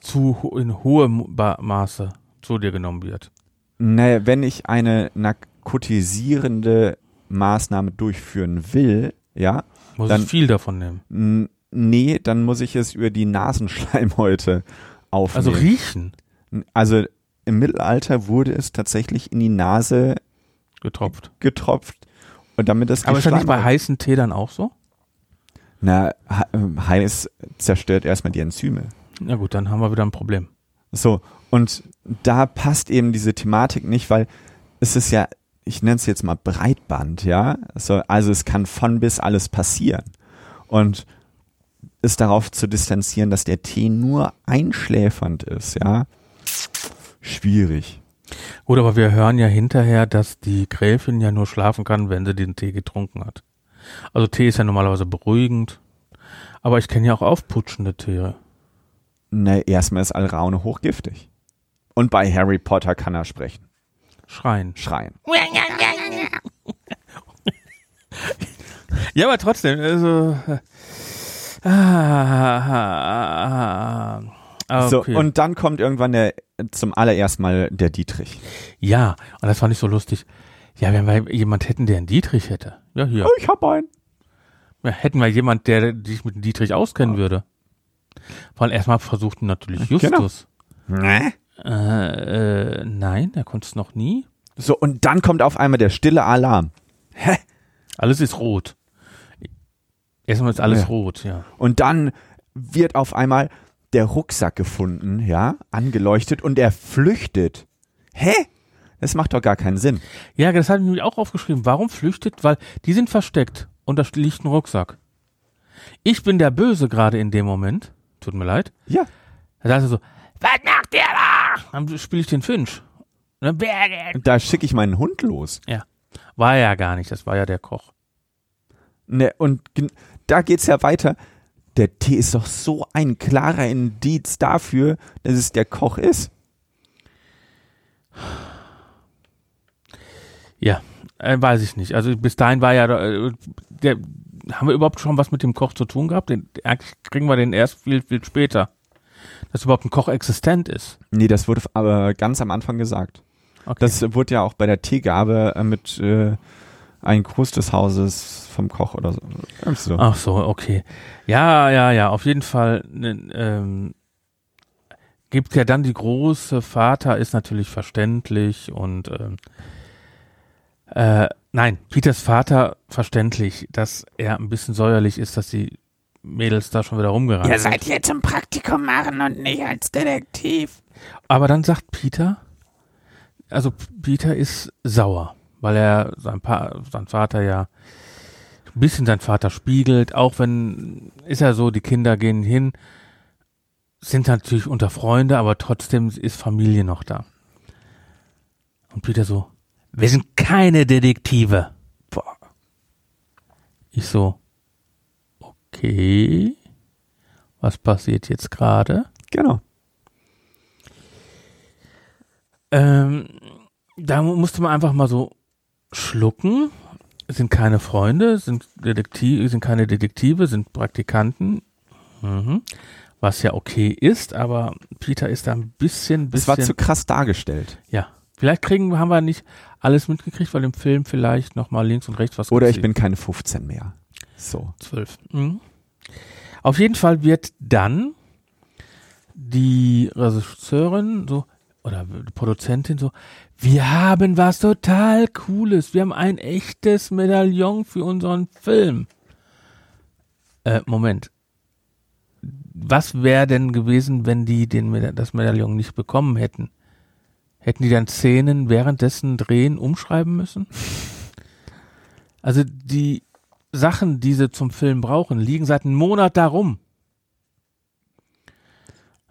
[SPEAKER 2] zu ho- in hohem Maße zu dir genommen wird.
[SPEAKER 3] Nee, wenn ich eine narkotisierende Maßnahme durchführen will, ja,
[SPEAKER 2] Muss
[SPEAKER 3] Dann-
[SPEAKER 2] ich viel davon nehmen.
[SPEAKER 3] nee, dann muss ich es über die Nasenschleimhäute aufnehmen.
[SPEAKER 2] Also riechen
[SPEAKER 3] Also im Mittelalter wurde es tatsächlich in die Nase
[SPEAKER 2] getropft.
[SPEAKER 3] getropft und damit es
[SPEAKER 2] Aber ist das nicht bei heißen Tee dann auch so?
[SPEAKER 3] Na, ähm, heiß zerstört erstmal die Enzyme.
[SPEAKER 2] Na gut, dann haben wir wieder ein Problem.
[SPEAKER 3] So, und da passt eben diese Thematik nicht, weil es ist ja, ich nenne es jetzt mal Breitband, ja. So, also es kann von bis alles passieren. Und ist darauf zu distanzieren, dass der Tee nur einschläfernd ist, ja. Schwierig.
[SPEAKER 2] Gut, aber wir hören ja hinterher, dass die Gräfin ja nur schlafen kann, wenn sie den Tee getrunken hat. Also Tee ist ja normalerweise beruhigend. Aber ich kenne ja auch aufputschende Tee.
[SPEAKER 3] Na, erstmal ist Alraune hochgiftig. Und bei Harry Potter kann er sprechen.
[SPEAKER 2] Schreien.
[SPEAKER 3] Schreien.
[SPEAKER 2] Ja, aber trotzdem, also. äh, Ah, ah, ah,
[SPEAKER 3] So,
[SPEAKER 2] okay.
[SPEAKER 3] und dann kommt irgendwann der, zum allerersten Mal der Dietrich.
[SPEAKER 2] ja, und das fand ich so lustig. Ja, wenn wir jemand hätten, der einen Dietrich hätte. Ja, hier.
[SPEAKER 3] Oh, ich hab einen.
[SPEAKER 2] Ja, hätten wir jemand, der sich mit dem Dietrich auskennen würde. Vor allem erstmal versuchten natürlich
[SPEAKER 3] Genau.
[SPEAKER 2] Justus. Äh, äh, nein, er konnte es noch nie.
[SPEAKER 3] So, und dann kommt auf einmal der stille Alarm.
[SPEAKER 2] Alles ist rot. Erstmal ist alles
[SPEAKER 3] Ja.
[SPEAKER 2] rot, ja.
[SPEAKER 3] Und dann wird auf einmal der Rucksack gefunden, ja, angeleuchtet und er flüchtet. Hä? Das macht doch gar keinen Sinn.
[SPEAKER 2] Ja, das habe ich mir auch aufgeschrieben. Warum flüchtet? Weil die sind versteckt und da liegt ein Rucksack. Ich bin der Böse gerade in dem Moment. Tut mir leid.
[SPEAKER 3] Ja.
[SPEAKER 2] Da sagt er so, was macht der da? Dann spiele ich den Finch. Und dann?
[SPEAKER 3] Da schicke ich meinen Hund los.
[SPEAKER 2] Ja. War ja gar nicht, das war ja der Koch.
[SPEAKER 3] Ne, und da geht's ja weiter. Der Tee ist doch so ein klarer Indiz dafür, dass es der Koch ist.
[SPEAKER 2] Ja, äh, weiß ich nicht. Also bis dahin war ja, äh, der, haben wir überhaupt schon was mit dem Koch zu tun gehabt? Den, eigentlich kriegen wir den erst viel, viel später. Dass überhaupt ein Koch existent ist.
[SPEAKER 3] Nee, das wurde aber ganz am Anfang gesagt.
[SPEAKER 2] Okay.
[SPEAKER 3] Das wurde ja auch bei der Teegabe äh, mit äh, ein Gruß des Hauses vom Koch oder so. So.
[SPEAKER 2] Ach so, okay. Ja, ja, ja, auf jeden Fall ne, ähm, gibt ja dann die große Vater ist natürlich verständlich und ähm, äh, nein, Peters Vater verständlich, dass er ein bisschen säuerlich ist, dass die Mädels da schon wieder rumgerannt
[SPEAKER 4] Ihr
[SPEAKER 2] sind.
[SPEAKER 4] seid hier zum Praktikum machen und nicht als Detektiv.
[SPEAKER 2] Aber dann sagt Peter, also Peter ist sauer, weil er sein, pa sein Vater ja bisschen sein Vater spiegelt, auch wenn, ist ja so, die Kinder gehen hin, sind natürlich unter Freunde, aber trotzdem ist Familie noch da. Und Peter so, wir sind keine Detektive. Boah. Ich so, okay, was passiert jetzt gerade?
[SPEAKER 3] Genau.
[SPEAKER 2] Ähm, da mu- musste man einfach mal so schlucken. Es sind keine Freunde, sind Detektive, sind keine Detektive, sind Praktikanten. Mhm. Was ja okay ist, aber Peter ist da ein bisschen,
[SPEAKER 3] Das war
[SPEAKER 2] bisschen,
[SPEAKER 3] zu krass dargestellt.
[SPEAKER 2] ja. Vielleicht kriegen, haben wir nicht alles mitgekriegt, weil im Film vielleicht nochmal links und rechts was
[SPEAKER 3] Oder ich bin keine 15 mehr. So.
[SPEAKER 2] Zwölf. Mhm. Auf jeden Fall wird dann die Regisseurin so oder die Produzentin so, wir haben was total Cooles, wir haben ein echtes Medaillon für unseren Film. Äh, Moment. Was wäre denn gewesen, wenn die den, Meda- das Medaillon nicht bekommen hätten? Hätten die dann Szenen währenddessen drehen, umschreiben müssen? Also die Sachen, die sie zum Film brauchen, liegen seit einem Monat darum.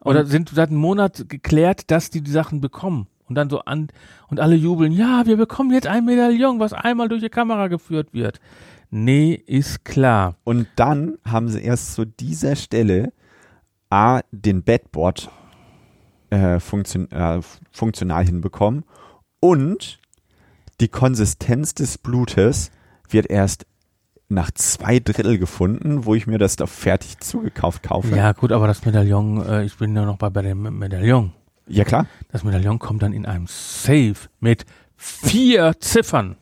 [SPEAKER 2] Oder sind seit einem Monat geklärt, dass die die Sachen bekommen. Und dann so an, und alle jubeln, ja, wir bekommen jetzt ein Medaillon, was einmal durch die Kamera geführt wird. Nee, ist klar.
[SPEAKER 3] Und dann haben sie erst zu dieser Stelle A, den Bedboard äh, funktion äh, funktional hinbekommen Und die Konsistenz des Blutes wird erst nach zwei Drittel gefunden, wo ich mir das doch fertig zugekauft kaufe.
[SPEAKER 2] Ja, gut, aber das Medaillon, äh, ich bin ja noch bei, bei dem Medaillon.
[SPEAKER 3] Ja klar.
[SPEAKER 2] Das Medaillon kommt dann in einem Safe mit vier Ziffern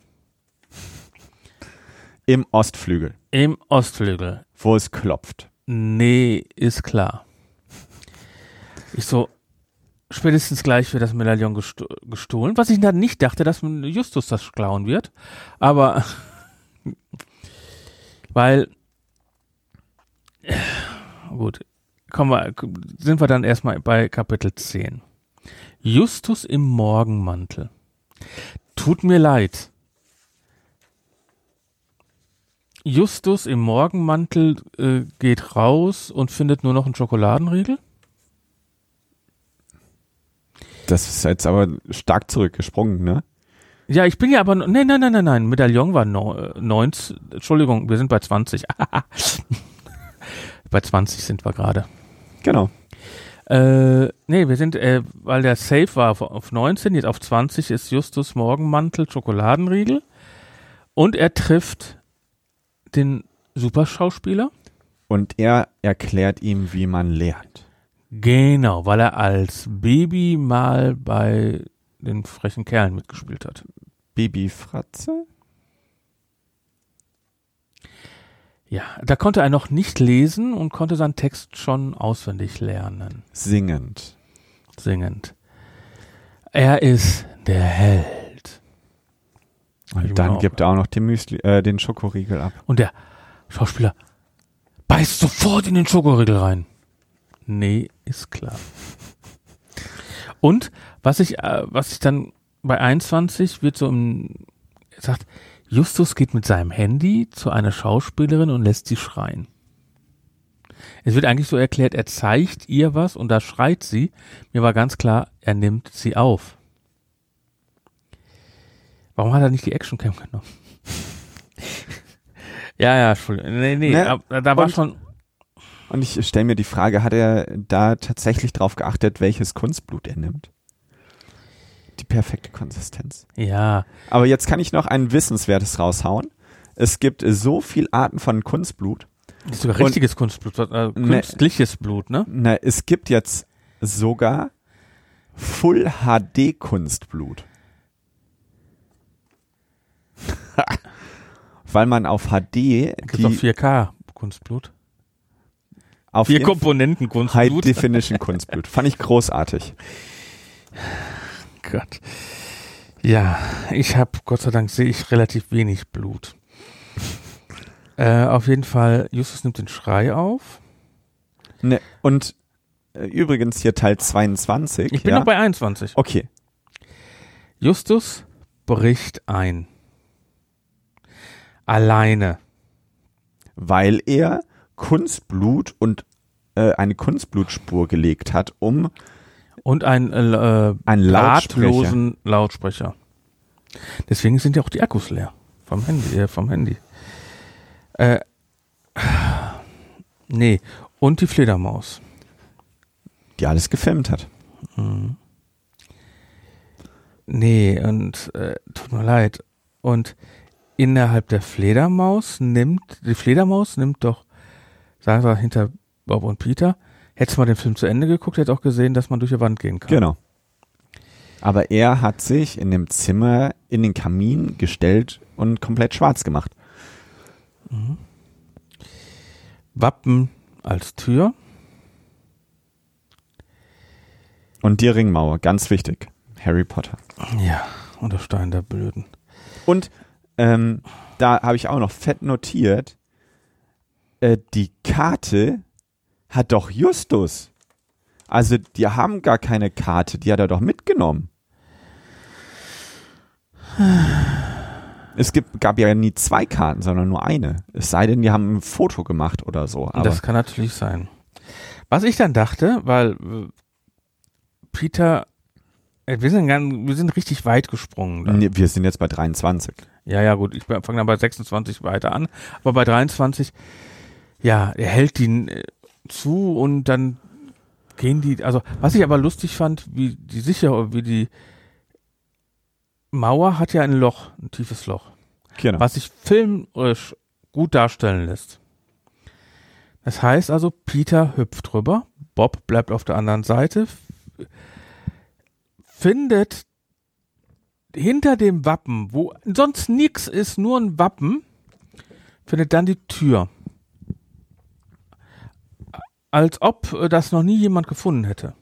[SPEAKER 3] Im Ostflügel,
[SPEAKER 2] im Ostflügel.
[SPEAKER 3] wo es klopft.
[SPEAKER 2] Nee, ist klar. Ich so, spätestens gleich wird das Medaillon gesto gestohlen, was ich dann nicht dachte, dass Justus das klauen wird. Aber, weil, gut, kommen wir, sind wir dann erstmal bei Kapitel 10. Justus im Morgenmantel. Tut mir leid. Justus im Morgenmantel äh, geht raus und findet nur noch einen Schokoladenriegel.
[SPEAKER 3] Das ist jetzt aber stark zurückgesprungen, ne?
[SPEAKER 2] Ja, ich bin ja aber, nein, nein, nein, nein, nein, Medaillon war no, äh, 19, Entschuldigung, wir sind bei 20. bei 20 sind wir gerade.
[SPEAKER 3] Genau.
[SPEAKER 2] Äh, nee, wir sind, äh, weil der Safe war auf, auf 19, jetzt auf 20 ist Justus Morgenmantel Schokoladenriegel und er trifft den Superschauspieler.
[SPEAKER 3] Und er erklärt ihm, wie man lehrt.
[SPEAKER 2] Genau, weil er als Baby mal bei den frechen Kerlen mitgespielt hat.
[SPEAKER 3] Baby Fratze?
[SPEAKER 2] Ja, da konnte er noch nicht lesen und konnte seinen Text schon auswendig lernen,
[SPEAKER 3] Singend.
[SPEAKER 2] singend. Er ist der Held.
[SPEAKER 3] Und dann gibt er auch noch den, Müsli, äh, den Schokoriegel ab.
[SPEAKER 2] Und der Schauspieler beißt sofort in den Schokoriegel rein. Nee, ist klar. Und was ich, äh, was ich dann bei 21 wird so im, sagt, Justus geht mit seinem Handy zu einer Schauspielerin und lässt sie schreien. Es wird eigentlich so erklärt, er zeigt ihr was und da schreit sie. Mir war ganz klar, er nimmt sie auf. Warum hat er nicht die Actioncam genommen? ja, ja, Entschuldigung. Nee, nee,
[SPEAKER 3] Ne,
[SPEAKER 2] aber da war
[SPEAKER 3] und-
[SPEAKER 2] schon,
[SPEAKER 3] Und ich stelle mir die Frage, hat er da tatsächlich drauf geachtet, welches Kunstblut er nimmt? Perfekte Konsistenz.
[SPEAKER 2] ja,
[SPEAKER 3] Aber jetzt kann ich noch ein Wissenswertes raushauen. Es gibt so viel Arten von Kunstblut.
[SPEAKER 2] das ist sogar
[SPEAKER 3] Und-
[SPEAKER 2] richtiges Kunstblut, äh,
[SPEAKER 3] Ne.
[SPEAKER 2] künstliches Blut, ne?
[SPEAKER 3] Na, es gibt jetzt sogar Full HD Kunstblut. Weil man auf HD
[SPEAKER 2] Gibt auch
[SPEAKER 3] die
[SPEAKER 2] 4K Kunstblut.
[SPEAKER 3] auf
[SPEAKER 2] Vier Komponenten
[SPEAKER 3] High
[SPEAKER 2] Kunstblut.
[SPEAKER 3] Definition Kunstblut. Fand ich großartig.
[SPEAKER 2] Gott. Ja, ich habe, Gott sei Dank sehe ich relativ wenig Blut. Äh, auf jeden Fall, Justus nimmt den Schrei auf.
[SPEAKER 3] Ne, und äh, übrigens hier Teil 22.
[SPEAKER 2] Ich bin
[SPEAKER 3] ja?
[SPEAKER 2] noch bei 21.
[SPEAKER 3] Okay.
[SPEAKER 2] Justus bricht ein. Alleine.
[SPEAKER 3] Weil er Kunstblut und äh, eine Kunstblutspur gelegt hat, um
[SPEAKER 2] Und ein äh,
[SPEAKER 3] Ein Lautsprecher.
[SPEAKER 2] drahtlosen Lautsprecher. Deswegen sind ja auch die Akkus leer. Vom Handy, äh, vom Handy. Äh, nee. Und die Fledermaus.
[SPEAKER 3] die alles gefilmt hat.
[SPEAKER 2] Nee, und äh, tut mir leid. Und innerhalb der Fledermaus nimmt, die Fledermaus nimmt doch, sagen wir hinter Bob und Peter, hättest du mal den Film zu Ende geguckt, hätte auch gesehen, dass man durch die Wand gehen kann.
[SPEAKER 3] Genau. Aber er hat sich in dem Zimmer in den Kamin gestellt und komplett schwarz gemacht.
[SPEAKER 2] Wappen als Tür.
[SPEAKER 3] Und die Ringmauer, ganz wichtig. Harry Potter.
[SPEAKER 2] Ja, und der Stein der Blöden.
[SPEAKER 3] Und ähm, da habe ich auch noch fett notiert, äh, die Karte hat doch Justus. Also die haben gar keine Karte, die hat er doch mitgenommen. Es gibt, gab ja nie zwei Karten, sondern nur eine. Es sei denn, die haben ein Foto gemacht oder so. Aber
[SPEAKER 2] das kann natürlich sein. Was ich dann dachte, weil äh, Peter, äh, wir sind, ganz, wir sind richtig weit gesprungen. Dann.
[SPEAKER 3] Nee, wir sind jetzt bei 23.
[SPEAKER 2] Ja, ja, gut, ich fange dann bei 26 weiter an. Aber bei 23, ja, er hält die äh, zu und dann gehen die, also was ich aber lustig fand, wie die sicher, wie die Mauer hat ja ein Loch, ein tiefes Loch,
[SPEAKER 3] Genau.
[SPEAKER 2] was sich filmisch gut darstellen lässt. Das heißt also, Peter hüpft drüber, Bob bleibt auf der anderen Seite, findet hinter dem Wappen, wo sonst nichts ist, nur ein Wappen, findet dann die Tür. Als ob äh, das noch nie jemand gefunden hätte.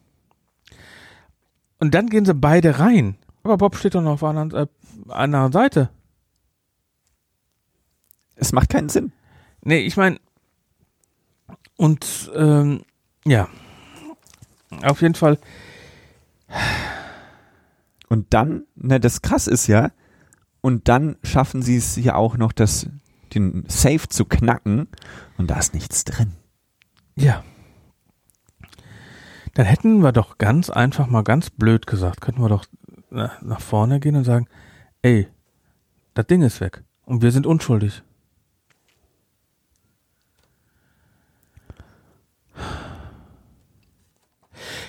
[SPEAKER 2] Und dann gehen sie beide rein. Aber Bob steht doch noch auf anderen, äh, anderen Seite.
[SPEAKER 3] Es macht keinen Sinn.
[SPEAKER 2] Nee, ich meine, und ähm, ja, auf jeden Fall,
[SPEAKER 3] Und dann, ne, das krass ist ja, und dann schaffen sie es ja auch noch, das, den Safe zu knacken und da ist nichts drin.
[SPEAKER 2] ja. Dann hätten wir doch ganz einfach mal ganz blöd gesagt, könnten wir doch na, nach vorne gehen und sagen, ey, das Ding ist weg und wir sind unschuldig.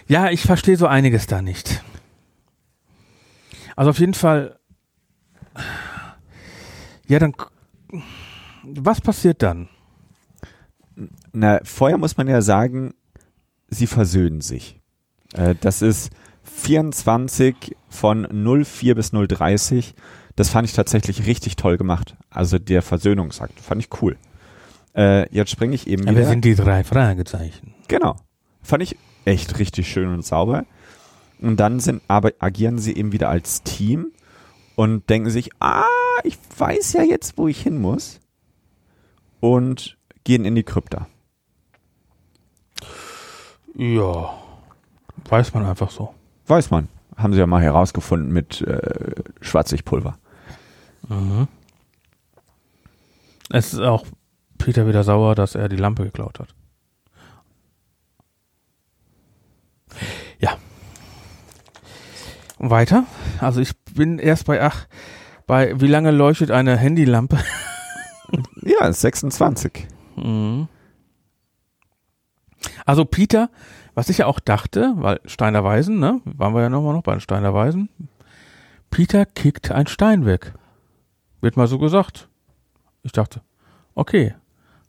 [SPEAKER 2] Ja, ich verstehe so einiges da nicht. Also auf jeden Fall, ja, dann, was passiert dann?
[SPEAKER 3] Na, vorher muss man ja sagen, sie versöhnen sich. Äh, das ist 24 von 04 bis 030. Das fand ich tatsächlich richtig toll gemacht. Also der Versöhnungsakt fand ich cool. Äh, jetzt springe ich eben wieder.
[SPEAKER 2] wir sind die drei Fragezeichen.
[SPEAKER 3] Genau. Fand ich echt richtig schön und sauber. Und dann sind, aber agieren sie eben wieder als Team und denken sich, ah, ich weiß ja jetzt, wo ich hin muss. Und gehen in die Krypta.
[SPEAKER 2] Ja, weiß man einfach so.
[SPEAKER 3] Weiß man. Haben sie ja mal herausgefunden mit äh, Schwarzlichtpulver.
[SPEAKER 2] Es ist auch Peter wieder sauer, dass er die Lampe geklaut hat. Ja. Weiter. Also ich bin erst bei, ach, bei wie lange leuchtet eine Handylampe?
[SPEAKER 3] Ja, 26.
[SPEAKER 2] Mhm. Also Peter, was ich ja auch dachte, weil Steiner Weisen, ne, waren wir ja nochmal noch bei den Steiner Weisen. Peter kickt ein Stein weg. Wird mal so gesagt. Ich dachte, okay,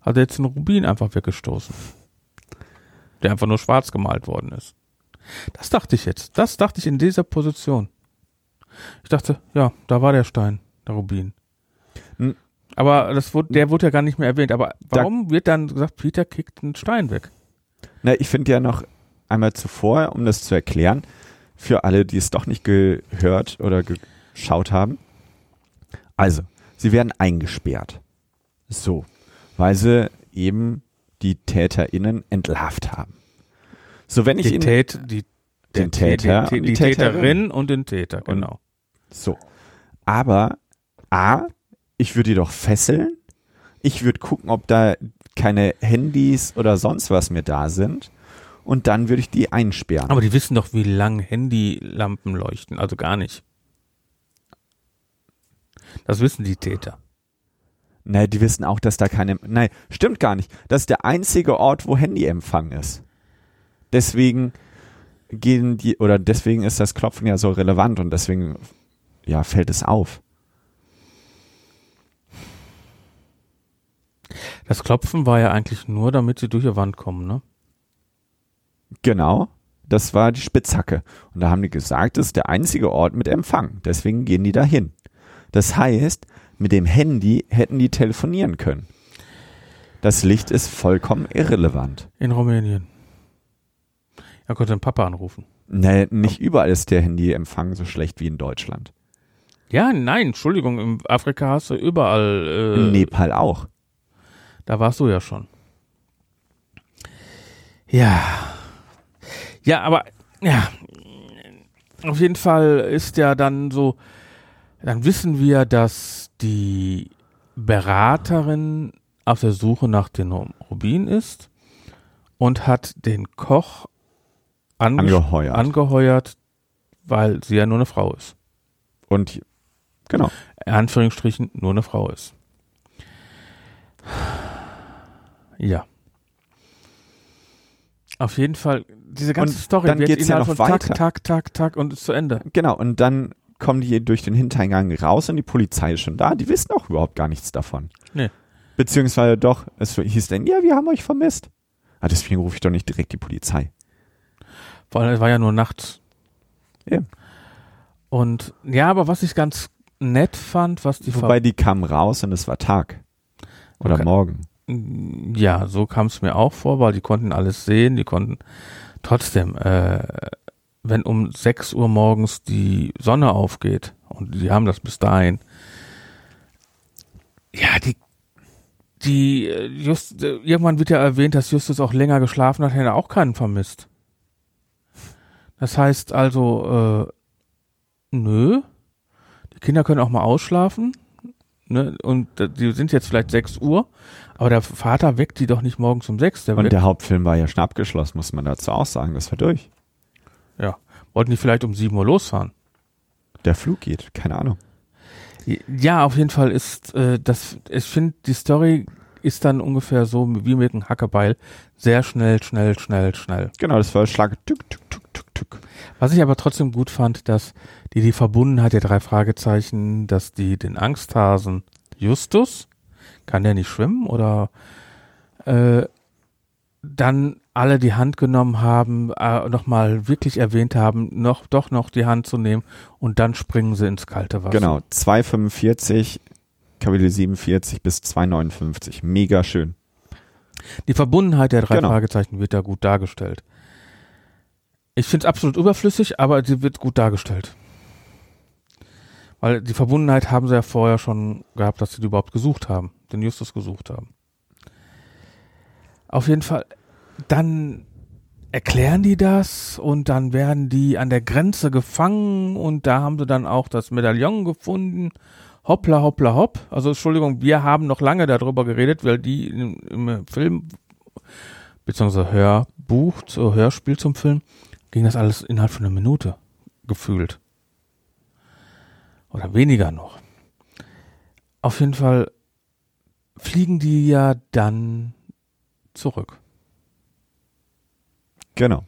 [SPEAKER 2] hat er jetzt einen Rubin einfach weggestoßen. Der einfach nur schwarz gemalt worden ist. Das dachte ich jetzt. Das dachte ich in dieser Position. Ich dachte, ja, da war der Stein, der Rubin.
[SPEAKER 3] Hm.
[SPEAKER 2] Aber das wurde, der wurde ja gar nicht mehr erwähnt. Aber warum wird dann gesagt, Peter kickt einen Stein weg?
[SPEAKER 3] Na, ich finde ja noch einmal zuvor, um das zu erklären, für alle, die es doch nicht gehört oder geschaut haben. Also, sie werden eingesperrt. So, weil sie eben die TäterInnen entlarvt haben. So, wenn ich
[SPEAKER 2] Die,
[SPEAKER 3] in,
[SPEAKER 2] Tät, die,
[SPEAKER 3] den Täter
[SPEAKER 2] die, die,
[SPEAKER 3] die
[SPEAKER 2] Täterin und den Täter, genau.
[SPEAKER 3] So. Aber A, ich würde die doch fesseln. Ich würde gucken, ob da keine Handys oder sonst was mehr da sind. Und dann würde ich die einsperren.
[SPEAKER 2] Aber die wissen doch, wie lang Handylampen leuchten. Also gar nicht. Das wissen die Täter.
[SPEAKER 3] Nein, die wissen auch, dass da keine. Nein, stimmt gar nicht. Das ist der einzige Ort, wo Handyempfang ist. Deswegen gehen die, oder deswegen ist das Klopfen ja so relevant und deswegen, ja, fällt es auf.
[SPEAKER 2] Das Klopfen war ja eigentlich nur, damit sie durch die Wand kommen, ne?
[SPEAKER 3] Genau. Das war die Spitzhacke. Und da haben die gesagt, das ist der einzige Ort mit Empfang. Deswegen gehen die dahin. Das heißt, mit dem Handy hätten die telefonieren können. Das Licht ist vollkommen irrelevant.
[SPEAKER 2] In Rumänien. Er konnte den Papa anrufen.
[SPEAKER 3] Nee, nicht überall ist der Handyempfang so schlecht wie in Deutschland.
[SPEAKER 2] Ja, nein, Entschuldigung, in Afrika hast du überall. Äh,
[SPEAKER 3] In Nepal auch.
[SPEAKER 2] Da warst du ja schon. Ja. Ja, aber ja. Auf jeden Fall ist ja dann so, dann wissen wir, dass die Beraterin auf der Suche nach den Rubin ist und hat den Koch ange
[SPEAKER 3] Angeheuert.
[SPEAKER 2] angeheuert, weil sie ja nur eine Frau ist.
[SPEAKER 3] Und genau.
[SPEAKER 2] in Anführungsstrichen nur eine Frau ist. Ja. Auf jeden Fall, diese ganze
[SPEAKER 3] Und
[SPEAKER 2] Story
[SPEAKER 3] dann
[SPEAKER 2] wird
[SPEAKER 3] geht's ja noch
[SPEAKER 2] von
[SPEAKER 3] weiter.
[SPEAKER 2] Tag, Tag, Tag, Tag und ist zu Ende.
[SPEAKER 3] Genau. Und dann kommen die durch den Hintereingang raus und die Polizei ist schon da. Die wissen auch überhaupt gar nichts davon.
[SPEAKER 2] Nee.
[SPEAKER 3] Beziehungsweise doch, es hieß dann, ja, wir haben euch vermisst. Ah, deswegen rufe ich doch nicht direkt die Polizei.
[SPEAKER 2] Vor allem, es war ja nur nachts.
[SPEAKER 3] Ja.
[SPEAKER 2] Und ja, aber was ich ganz nett fand, was die
[SPEAKER 3] Wobei die kamen raus und es war Tag. Oder
[SPEAKER 2] Okay.
[SPEAKER 3] morgen.
[SPEAKER 2] Ja, so kam es mir auch vor, weil die konnten alles sehen, die konnten trotzdem, äh, wenn um 6 Uhr morgens die Sonne aufgeht und die haben das bis dahin, ja, die, die, äh, just, äh, irgendwann wird ja erwähnt, dass Justus auch länger geschlafen hat, hätte er auch keinen vermisst. Das heißt also, äh, nö, die Kinder können auch mal ausschlafen, ne, und äh, die sind jetzt vielleicht 6 Uhr, aber der Vater weckt die doch nicht morgens um 6, der
[SPEAKER 3] Und
[SPEAKER 2] weckt,
[SPEAKER 3] der Hauptfilm war ja schon abgeschlossen, muss man dazu auch sagen. Das war durch.
[SPEAKER 2] ja, wollten die vielleicht um 7 Uhr losfahren.
[SPEAKER 3] Der Flug geht, keine Ahnung.
[SPEAKER 2] Ja, auf jeden Fall ist äh, das, ich finde, die Story ist dann ungefähr so wie mit einem Hackebeil. Sehr schnell, schnell, schnell, schnell.
[SPEAKER 3] Genau, das war Schlag. Tück, tück, tück, tück, tück.
[SPEAKER 2] Was ich aber trotzdem gut fand, dass die die Verbundenheit der drei Fragezeichen, dass die den Angsthasen Justus, kann der nicht schwimmen oder äh, dann alle die Hand genommen haben, äh, nochmal wirklich erwähnt haben, noch doch noch die Hand zu nehmen und dann springen sie ins kalte Wasser.
[SPEAKER 3] Genau, 245, Kapitel 47 bis 259. Mega schön.
[SPEAKER 2] Die Verbundenheit der drei
[SPEAKER 3] Genau.
[SPEAKER 2] Fragezeichen wird da gut dargestellt. Ich finde es absolut überflüssig, aber sie wird gut dargestellt. Weil die Verbundenheit haben sie ja vorher schon gehabt, dass sie die überhaupt gesucht haben, den Justus gesucht haben. Auf jeden Fall, dann erklären die das und dann werden die an der Grenze gefangen und da haben sie dann auch das Medaillon gefunden. Hoppla, hoppla, hopp. Also Entschuldigung, wir haben noch lange darüber geredet, weil die im, im Film beziehungsweise Hörbuch, so Hörspiel zum Film, ging das alles innerhalb von einer Minute gefühlt. Oder weniger noch. Auf jeden Fall fliegen die ja dann zurück.
[SPEAKER 3] Genau.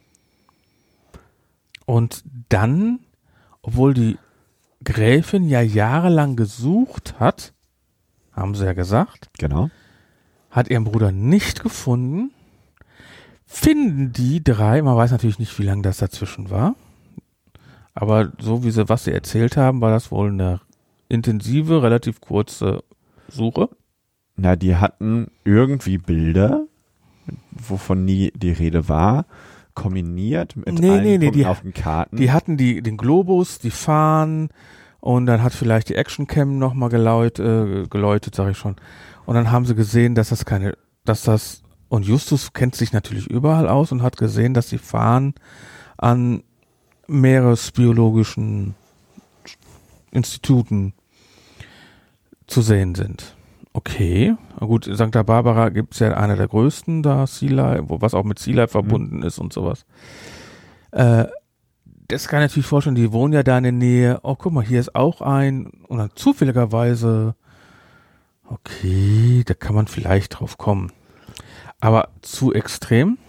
[SPEAKER 2] Und dann, obwohl die Gräfin ja jahrelang gesucht hat, haben sie ja gesagt,
[SPEAKER 3] Genau.
[SPEAKER 2] hat ihren Bruder nicht gefunden, finden die drei, man weiß natürlich nicht, wie lange das dazwischen war, aber so wie sie, was sie erzählt haben, war das wohl eine intensive, relativ kurze Suche.
[SPEAKER 3] Na, die hatten irgendwie Bilder, wovon nie die Rede war, kombiniert mit
[SPEAKER 2] Nee,
[SPEAKER 3] allen
[SPEAKER 2] nee, nee, die-
[SPEAKER 3] auf den Karten.
[SPEAKER 2] Die hatten die, den Globus, die Fahnen und dann hat vielleicht die Actioncam nochmal geläut, äh, geläutet, sag ich schon. Und dann haben sie gesehen, dass das keine, dass das, und Justus kennt sich natürlich überall aus und hat gesehen, dass die Fahnen an meeresbiologischen Instituten zu sehen sind. Okay, gut, Santa Barbara gibt's ja einer der größten da, Sea Life, wo was auch mit Sea Life verbunden ist und sowas. Äh, das kann ich natürlich vorstellen, die wohnen ja da in der Nähe. Oh, guck mal, hier ist auch ein. Und dann zufälligerweise, okay, da kann man vielleicht drauf kommen. Aber zu extrem.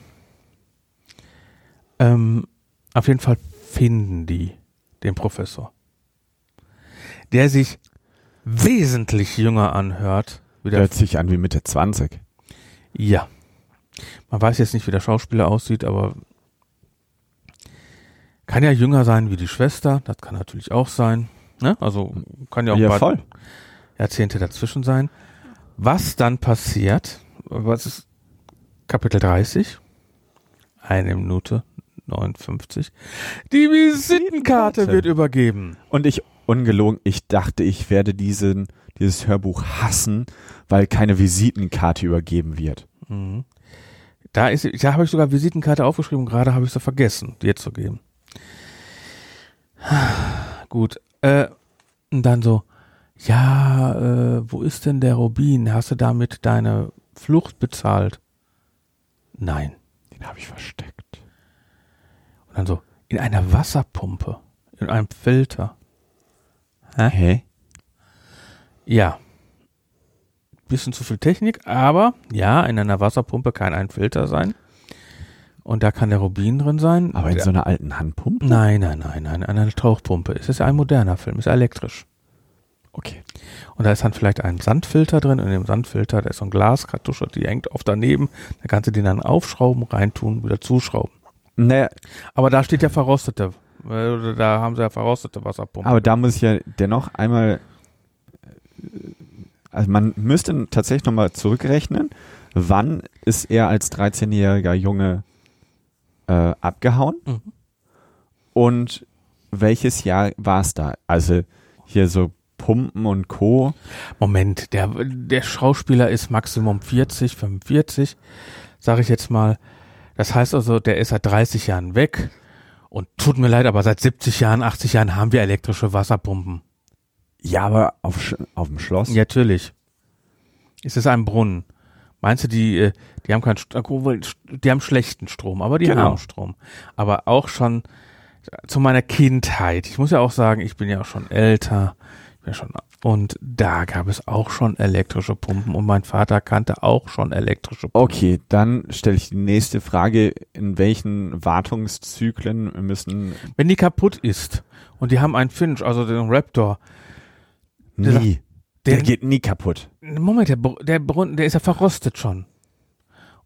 [SPEAKER 2] Ähm, auf jeden Fall finden die den Professor. Der sich wesentlich jünger anhört. Wie
[SPEAKER 3] Hört sich an wie Mitte 20.
[SPEAKER 2] ja. Man weiß jetzt nicht, wie der Schauspieler aussieht, aber kann ja jünger sein wie die Schwester. Das kann natürlich auch sein. Ne? Also kann ja auch ein
[SPEAKER 3] Ja,
[SPEAKER 2] paar
[SPEAKER 3] voll.
[SPEAKER 2] Jahrzehnte dazwischen sein. Was dann passiert, was ist Kapitel 30? Eine Minute 59. Die Visitenkarte wird übergeben.
[SPEAKER 3] Und ich, ungelogen, ich dachte, ich werde diesen, dieses Hörbuch hassen, weil keine Visitenkarte übergeben wird.
[SPEAKER 2] Mhm. Da ist, da habe ich sogar Visitenkarte aufgeschrieben, gerade habe ich sie vergessen, dir zu geben. Gut, äh, und dann so, ja, äh, wo ist denn der Rubin? Hast du damit deine Flucht bezahlt? Nein.
[SPEAKER 3] Den habe ich versteckt.
[SPEAKER 2] Und dann so, in einer Wasserpumpe, in einem Filter. Hä?
[SPEAKER 3] Hä?
[SPEAKER 2] Ja. Bisschen zu viel Technik, aber ja, in einer Wasserpumpe kann ein Filter sein. Und da kann der Rubin drin sein.
[SPEAKER 3] Aber in so einer alten Handpumpe?
[SPEAKER 2] Nein, nein, nein, nein, an einer Tauchpumpe. Es ist ein moderner Film, ist elektrisch.
[SPEAKER 3] Okay.
[SPEAKER 2] Und da ist dann vielleicht ein Sandfilter drin. Und in dem Sandfilter, da ist so ein Glaskartusche, die hängt oft daneben. Da kannst du den dann aufschrauben, reintun, wieder zuschrauben.
[SPEAKER 3] Naja,
[SPEAKER 2] Aber da steht ja verrostete. Da haben sie ja verrostete Wasserpumpe.
[SPEAKER 3] aber da muss ich ja dennoch einmal, äh, also man müsste tatsächlich nochmal zurückrechnen, wann ist er als 13-jähriger Junge äh, abgehauen
[SPEAKER 2] Mhm.
[SPEAKER 3] und welches Jahr war es da? Also hier so Pumpen und Co.
[SPEAKER 2] Moment, der, der Schauspieler ist Maximum 40, 45, sage ich jetzt mal. Das heißt also, der ist seit 30 Jahren weg. Und tut mir leid, aber seit 70 Jahren, 80 Jahren haben wir elektrische Wasserpumpen.
[SPEAKER 3] Ja, aber auf, Sch- auf dem Schloss?
[SPEAKER 2] Ja, natürlich. Es ist ein Brunnen. Meinst du, die, äh, die haben keinen, obwohl, die haben schlechten Strom, aber die
[SPEAKER 3] Genau.
[SPEAKER 2] haben Strom. Aber auch schon zu meiner Kindheit. Ich muss ja auch sagen, ich bin ja auch schon älter. Ich bin ja schon, und da gab es auch schon elektrische Pumpen und mein Vater kannte auch schon elektrische Pumpen.
[SPEAKER 3] Okay, dann stelle ich die nächste Frage. In welchen Wartungszyklen müssen
[SPEAKER 2] Wenn die kaputt ist und die haben einen Finch, also den Raptor, Der-
[SPEAKER 3] nie, der,
[SPEAKER 2] der-
[SPEAKER 3] geht nie kaputt.
[SPEAKER 2] Moment, der, der Brunnen, der ist ja verrostet schon.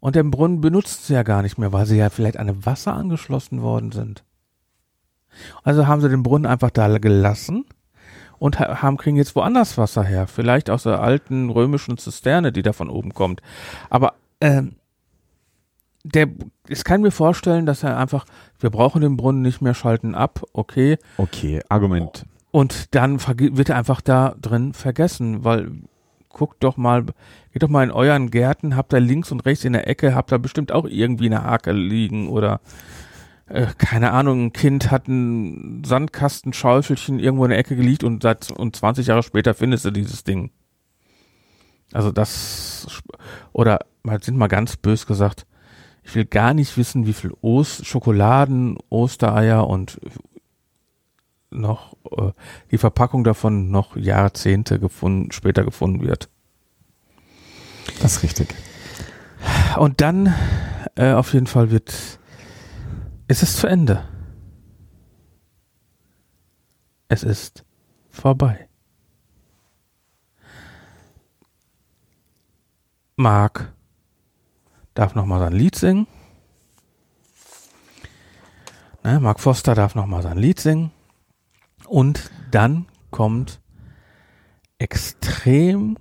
[SPEAKER 2] Und den Brunnen benutzt sie ja gar nicht mehr, weil sie ja vielleicht an dem Wasser angeschlossen worden sind. Also haben sie den Brunnen einfach da gelassen und ha- haben, kriegen jetzt woanders Wasser her. Vielleicht aus der alten römischen Zisterne, die da von oben kommt. Aber ähm, der, ich kann mir vorstellen, dass er einfach, wir brauchen den Brunnen nicht mehr, schalten ab, okay.
[SPEAKER 3] Okay, Argument.
[SPEAKER 2] Und dann wird er einfach da drin vergessen, weil guckt doch mal, geht doch mal in euren Gärten, habt da links und rechts in der Ecke, habt da bestimmt auch irgendwie eine Hake liegen oder äh, keine Ahnung, ein Kind hat ein Sandkastenschaufelchen irgendwo in der Ecke gelegt und seit und 20 Jahre später findest du dieses Ding. Also das oder mal sind mal ganz bös gesagt, ich will gar nicht wissen, wie viel Ost Schokoladen, Ostereier und noch äh, die Verpackung davon noch Jahrzehnte gefunden, später gefunden wird.
[SPEAKER 3] Das ist richtig.
[SPEAKER 2] Und dann äh, auf jeden Fall wird es ist zu Ende. Es ist vorbei. Mark darf noch mal sein Lied singen. Ne, Mark Foster darf noch mal sein Lied singen. Und dann kommt extrem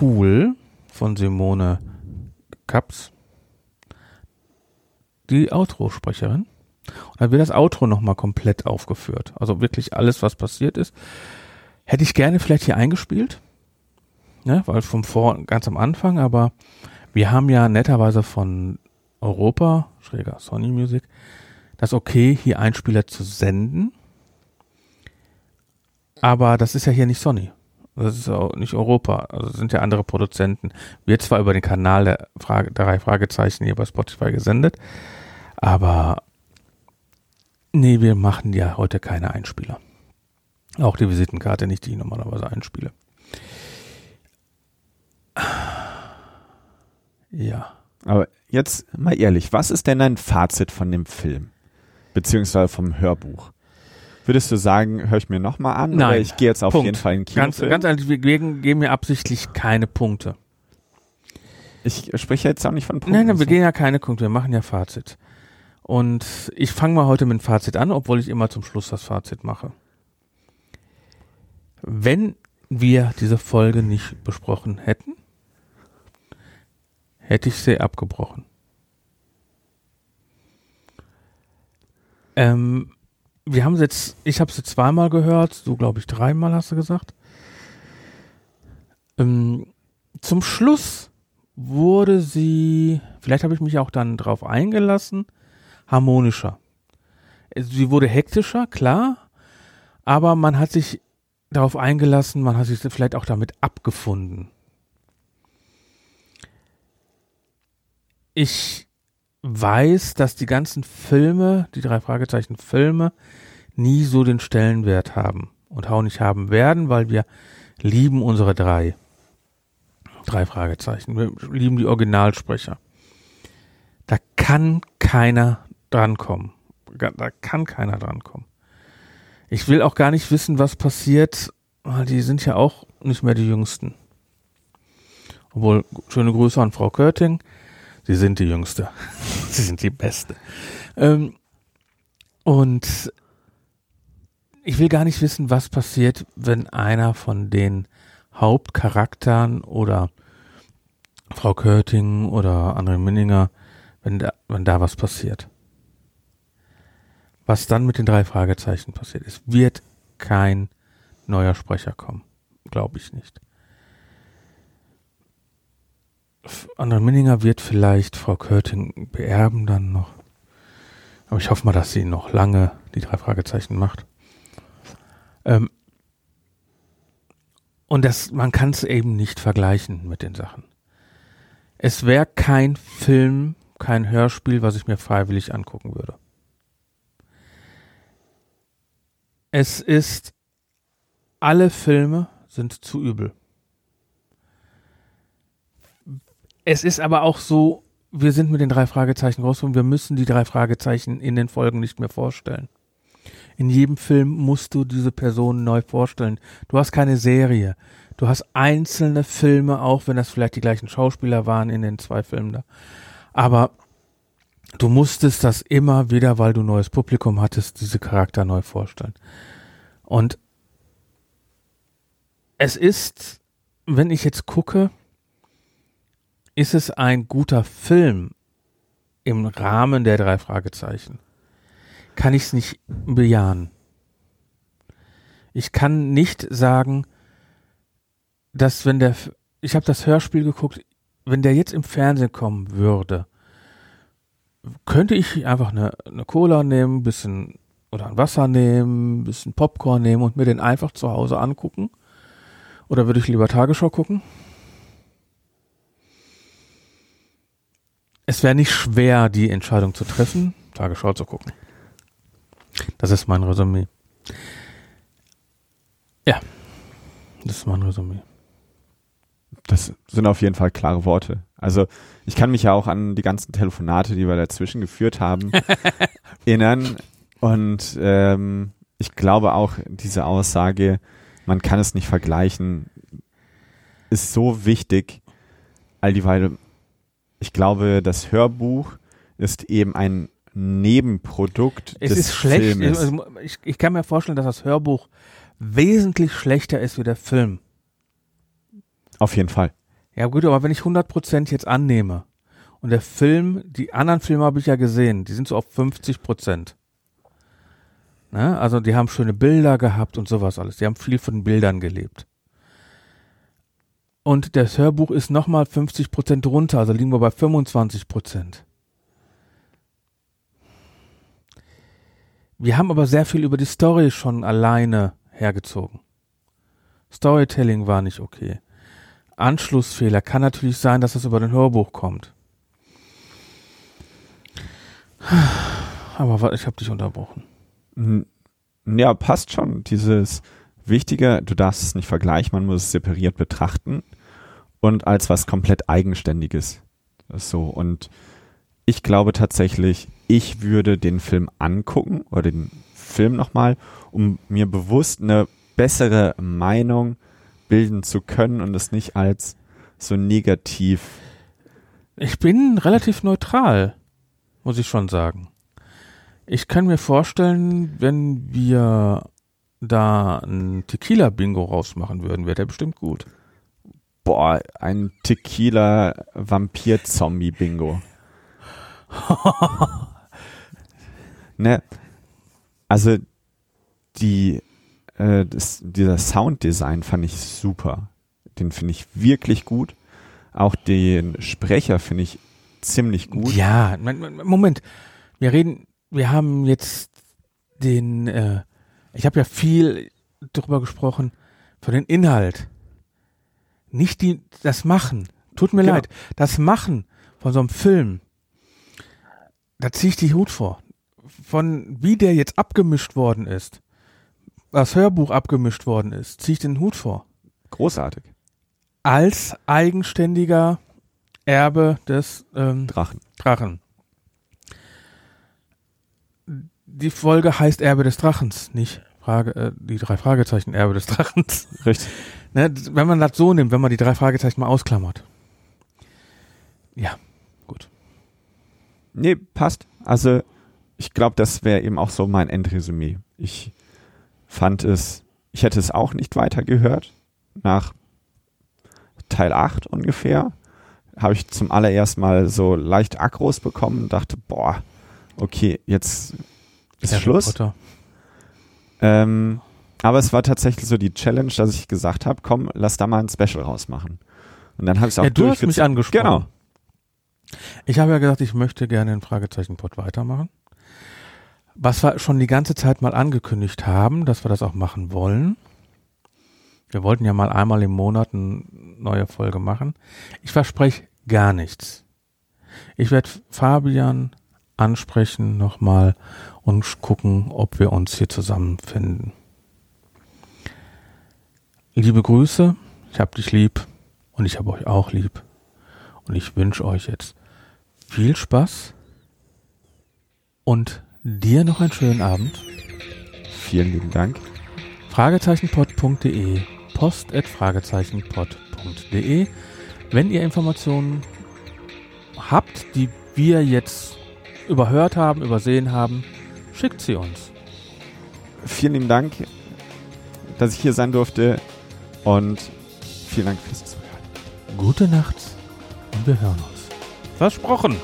[SPEAKER 2] cool von Simone Kaps die Outro-Sprecherin. Und dann wird das Outro nochmal komplett aufgeführt. Also wirklich alles, was passiert ist. Hätte ich gerne vielleicht hier eingespielt. Ne, weil vom Vor ganz am Anfang, aber wir haben ja netterweise von Europa, schräger Sony Music, das okay, hier Einspieler zu senden. Aber das ist ja hier nicht Sony. Das ist auch nicht Europa. Also sind ja andere Produzenten. Wird zwar über den Kanal der, Frage, drei Fragezeichen hier bei Spotify gesendet, aber nee, wir machen ja heute keine Einspieler. Auch die Visitenkarte nicht, die ich normalerweise einspiele. Ja.
[SPEAKER 3] Aber jetzt mal ehrlich, was ist denn dein Fazit von dem Film? Beziehungsweise vom Hörbuch? Würdest du sagen, höre ich mir nochmal an? Oder
[SPEAKER 2] Nein.
[SPEAKER 3] ich gehe jetzt auf
[SPEAKER 2] Punkt.
[SPEAKER 3] jeden Fall in den
[SPEAKER 2] Ganz,
[SPEAKER 3] Kinofilm?
[SPEAKER 2] ganz ehrlich, wir geben, geben mir absichtlich keine Punkte.
[SPEAKER 3] ich spreche jetzt auch nicht von Punkten.
[SPEAKER 2] Nein, nein, wir gehen ja keine Punkte, wir machen ja Fazit. Und ich fange mal heute mit dem Fazit an, obwohl ich immer zum Schluss das Fazit mache. Wenn wir diese Folge nicht besprochen hätten, hätte ich sie abgebrochen. Ähm, wir haben jetzt, ich habe sie zweimal gehört, du glaube ich dreimal hast du gesagt. Ähm, zum Schluss wurde sie, vielleicht habe ich mich auch dann drauf eingelassen, harmonischer. Sie wurde hektischer, klar, aber man hat sich darauf eingelassen, man hat sich vielleicht auch damit abgefunden. Ich weiß, dass die ganzen Filme, die drei Fragezeichen Filme, nie so den Stellenwert haben und auch nicht haben werden, weil wir lieben unsere drei. Drei Fragezeichen. Wir lieben die Originalsprecher. Da kann keiner drankommen. Da kann keiner drankommen. Ich will auch gar nicht wissen, was passiert, weil die sind ja auch nicht mehr die Jüngsten. Obwohl, schöne Grüße an Frau Körting. Sie sind die Jüngste. Sie sind die Beste. Ähm, und ich will gar nicht wissen, was passiert, wenn einer von den Hauptcharakteren oder Frau Körting oder André Minninger, wenn da, wenn da was passiert. Was dann mit den drei Fragezeichen passiert. Es wird kein neuer Sprecher kommen. Glaube ich nicht. André Minninger wird vielleicht Frau Körting beerben dann noch. Aber ich hoffe mal, dass sie noch lange die drei Fragezeichen macht. Ähm, und das, man kann es eben nicht vergleichen mit den Sachen. Es wäre kein Film, kein Hörspiel, was ich mir freiwillig angucken würde. Es ist, alle Filme sind zu übel. Es ist aber auch so, wir sind mit den drei Fragezeichen groß und wir müssen die drei Fragezeichen in den Folgen nicht mehr vorstellen. In jedem Film musst du diese Person neu vorstellen. Du hast keine Serie. Du hast einzelne Filme, auch wenn das vielleicht die gleichen Schauspieler waren in den zwei Filmen da. Aber du musstest das immer wieder, weil du neues Publikum hattest, diese Charakter neu vorstellen. Und es ist, wenn ich jetzt gucke, ist es ein guter Film im Rahmen der drei Fragezeichen? Kann ich es nicht bejahen. Ich kann nicht sagen, dass wenn der, ich habe das Hörspiel geguckt, wenn der jetzt im Fernsehen kommen würde, könnte ich einfach eine, eine Cola nehmen, bisschen oder ein Wasser nehmen, bisschen Popcorn nehmen und mir den einfach zu Hause angucken? Oder würde ich lieber Tagesschau gucken? Es wäre nicht schwer, die Entscheidung zu treffen, Tagesschau zu gucken. Das ist mein Resümee. Ja, das ist mein Resümee.
[SPEAKER 3] Das sind auf jeden Fall klare Worte. Also ich kann mich ja auch an die ganzen Telefonate, die wir dazwischen geführt haben, erinnern. Und ähm, ich glaube auch, diese Aussage, man kann es nicht vergleichen, ist so wichtig, all dieweil, ich glaube, das Hörbuch ist eben ein Nebenprodukt
[SPEAKER 2] Es
[SPEAKER 3] des
[SPEAKER 2] ist schlecht.
[SPEAKER 3] Filmes.
[SPEAKER 2] Also ich, ich kann mir vorstellen, dass das Hörbuch wesentlich schlechter ist wie der Film.
[SPEAKER 3] Auf jeden Fall.
[SPEAKER 2] Ja gut, aber wenn ich 100% jetzt annehme und der Film, die anderen Filme habe ich ja gesehen, die sind so auf 50%. Ne? Also die haben schöne Bilder gehabt und sowas alles. Die haben viel von Bildern gelebt. Und das Hörbuch ist nochmal 50% runter, also liegen wir bei 25%. Wir haben aber sehr viel über die Story schon alleine hergezogen. Storytelling war nicht okay. Anschlussfehler kann natürlich sein, dass das über den Hörbuch kommt. Aber ich habe dich unterbrochen.
[SPEAKER 3] Mm, Ja, passt schon. Dieses Wichtige, du darfst es nicht vergleichen, man muss es separiert betrachten und als was komplett Eigenständiges. So, und ich glaube tatsächlich, ich würde den Film angucken oder den Film nochmal, um mir bewusst eine bessere Meinung bilden zu können und es nicht als so negativ.
[SPEAKER 2] Ich bin relativ neutral, muss ich schon sagen. Ich kann mir vorstellen, wenn wir da ein Tequila-Bingo rausmachen würden, wäre der bestimmt gut.
[SPEAKER 3] Boah, ein Tequila-Vampir-Zombie-Bingo. ne? Also die, äh, das, dieser Sounddesign fand ich super. Den finde ich wirklich gut. Auch den Sprecher finde ich ziemlich gut.
[SPEAKER 2] Ja, Mo- Mo- Moment. Wir reden, wir haben jetzt den, äh, ich habe ja viel drüber gesprochen, von den Inhalt. Nicht die, das Machen. Tut mir
[SPEAKER 3] Genau.
[SPEAKER 2] leid. Das Machen von so einem Film, da ziehe ich die Hut vor. Von wie der jetzt abgemischt worden ist, das Hörbuch abgemischt worden ist, ziehe ich den Hut vor.
[SPEAKER 3] Großartig.
[SPEAKER 2] Als eigenständiger Erbe des ähm,
[SPEAKER 3] Drachen.
[SPEAKER 2] Drachen. die Folge heißt Erbe des Drachens, nicht Frage, äh, die drei Fragezeichen Erbe des Drachens.
[SPEAKER 3] Richtig.
[SPEAKER 2] Ne, wenn man das so nimmt, wenn man die drei Fragezeichen mal ausklammert. Ja, gut.
[SPEAKER 3] Nee, passt. Also ich glaube, das wäre eben auch so mein Endresümee. Ich fand es, ich hätte es auch nicht weiter gehört. Nach Teil 8 ungefähr habe ich zum allerersten Mal so leicht Akros bekommen und dachte, boah, okay, jetzt ist
[SPEAKER 2] Harry
[SPEAKER 3] Schluss. Ähm, aber es war tatsächlich so die Challenge, dass ich gesagt habe, komm, lass da mal ein Special rausmachen. Und dann habe ich es auch
[SPEAKER 2] Ja, du hast mich angesprochen.
[SPEAKER 3] Genau.
[SPEAKER 2] Ich habe ja gesagt, ich möchte gerne den Fragezeichen-Pod weitermachen. Was wir schon die ganze Zeit mal angekündigt haben, dass wir das auch machen wollen. Wir wollten ja mal einmal im Monat eine neue Folge machen. Ich verspreche gar nichts. Ich werde Fabian ansprechen nochmal und gucken, ob wir uns hier zusammenfinden. Liebe Grüße, ich hab dich lieb und ich habe euch auch lieb. Und ich wünsche euch jetzt viel Spaß und dir noch einen schönen Abend.
[SPEAKER 3] Vielen lieben Dank.
[SPEAKER 2] Fragezeichenpod.de post at fragezeichenpod.de Wenn ihr Informationen habt, die wir jetzt überhört haben, übersehen haben, schickt sie uns.
[SPEAKER 3] Vielen lieben Dank, dass ich hier sein durfte und vielen Dank fürs Zuhören.
[SPEAKER 2] Gute Nacht und wir hören uns. Versprochen.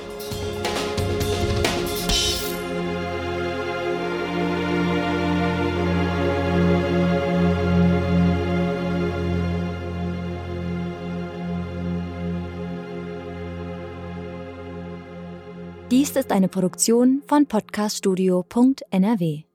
[SPEAKER 5] Ist eine Produktion von podcaststudio.nrw.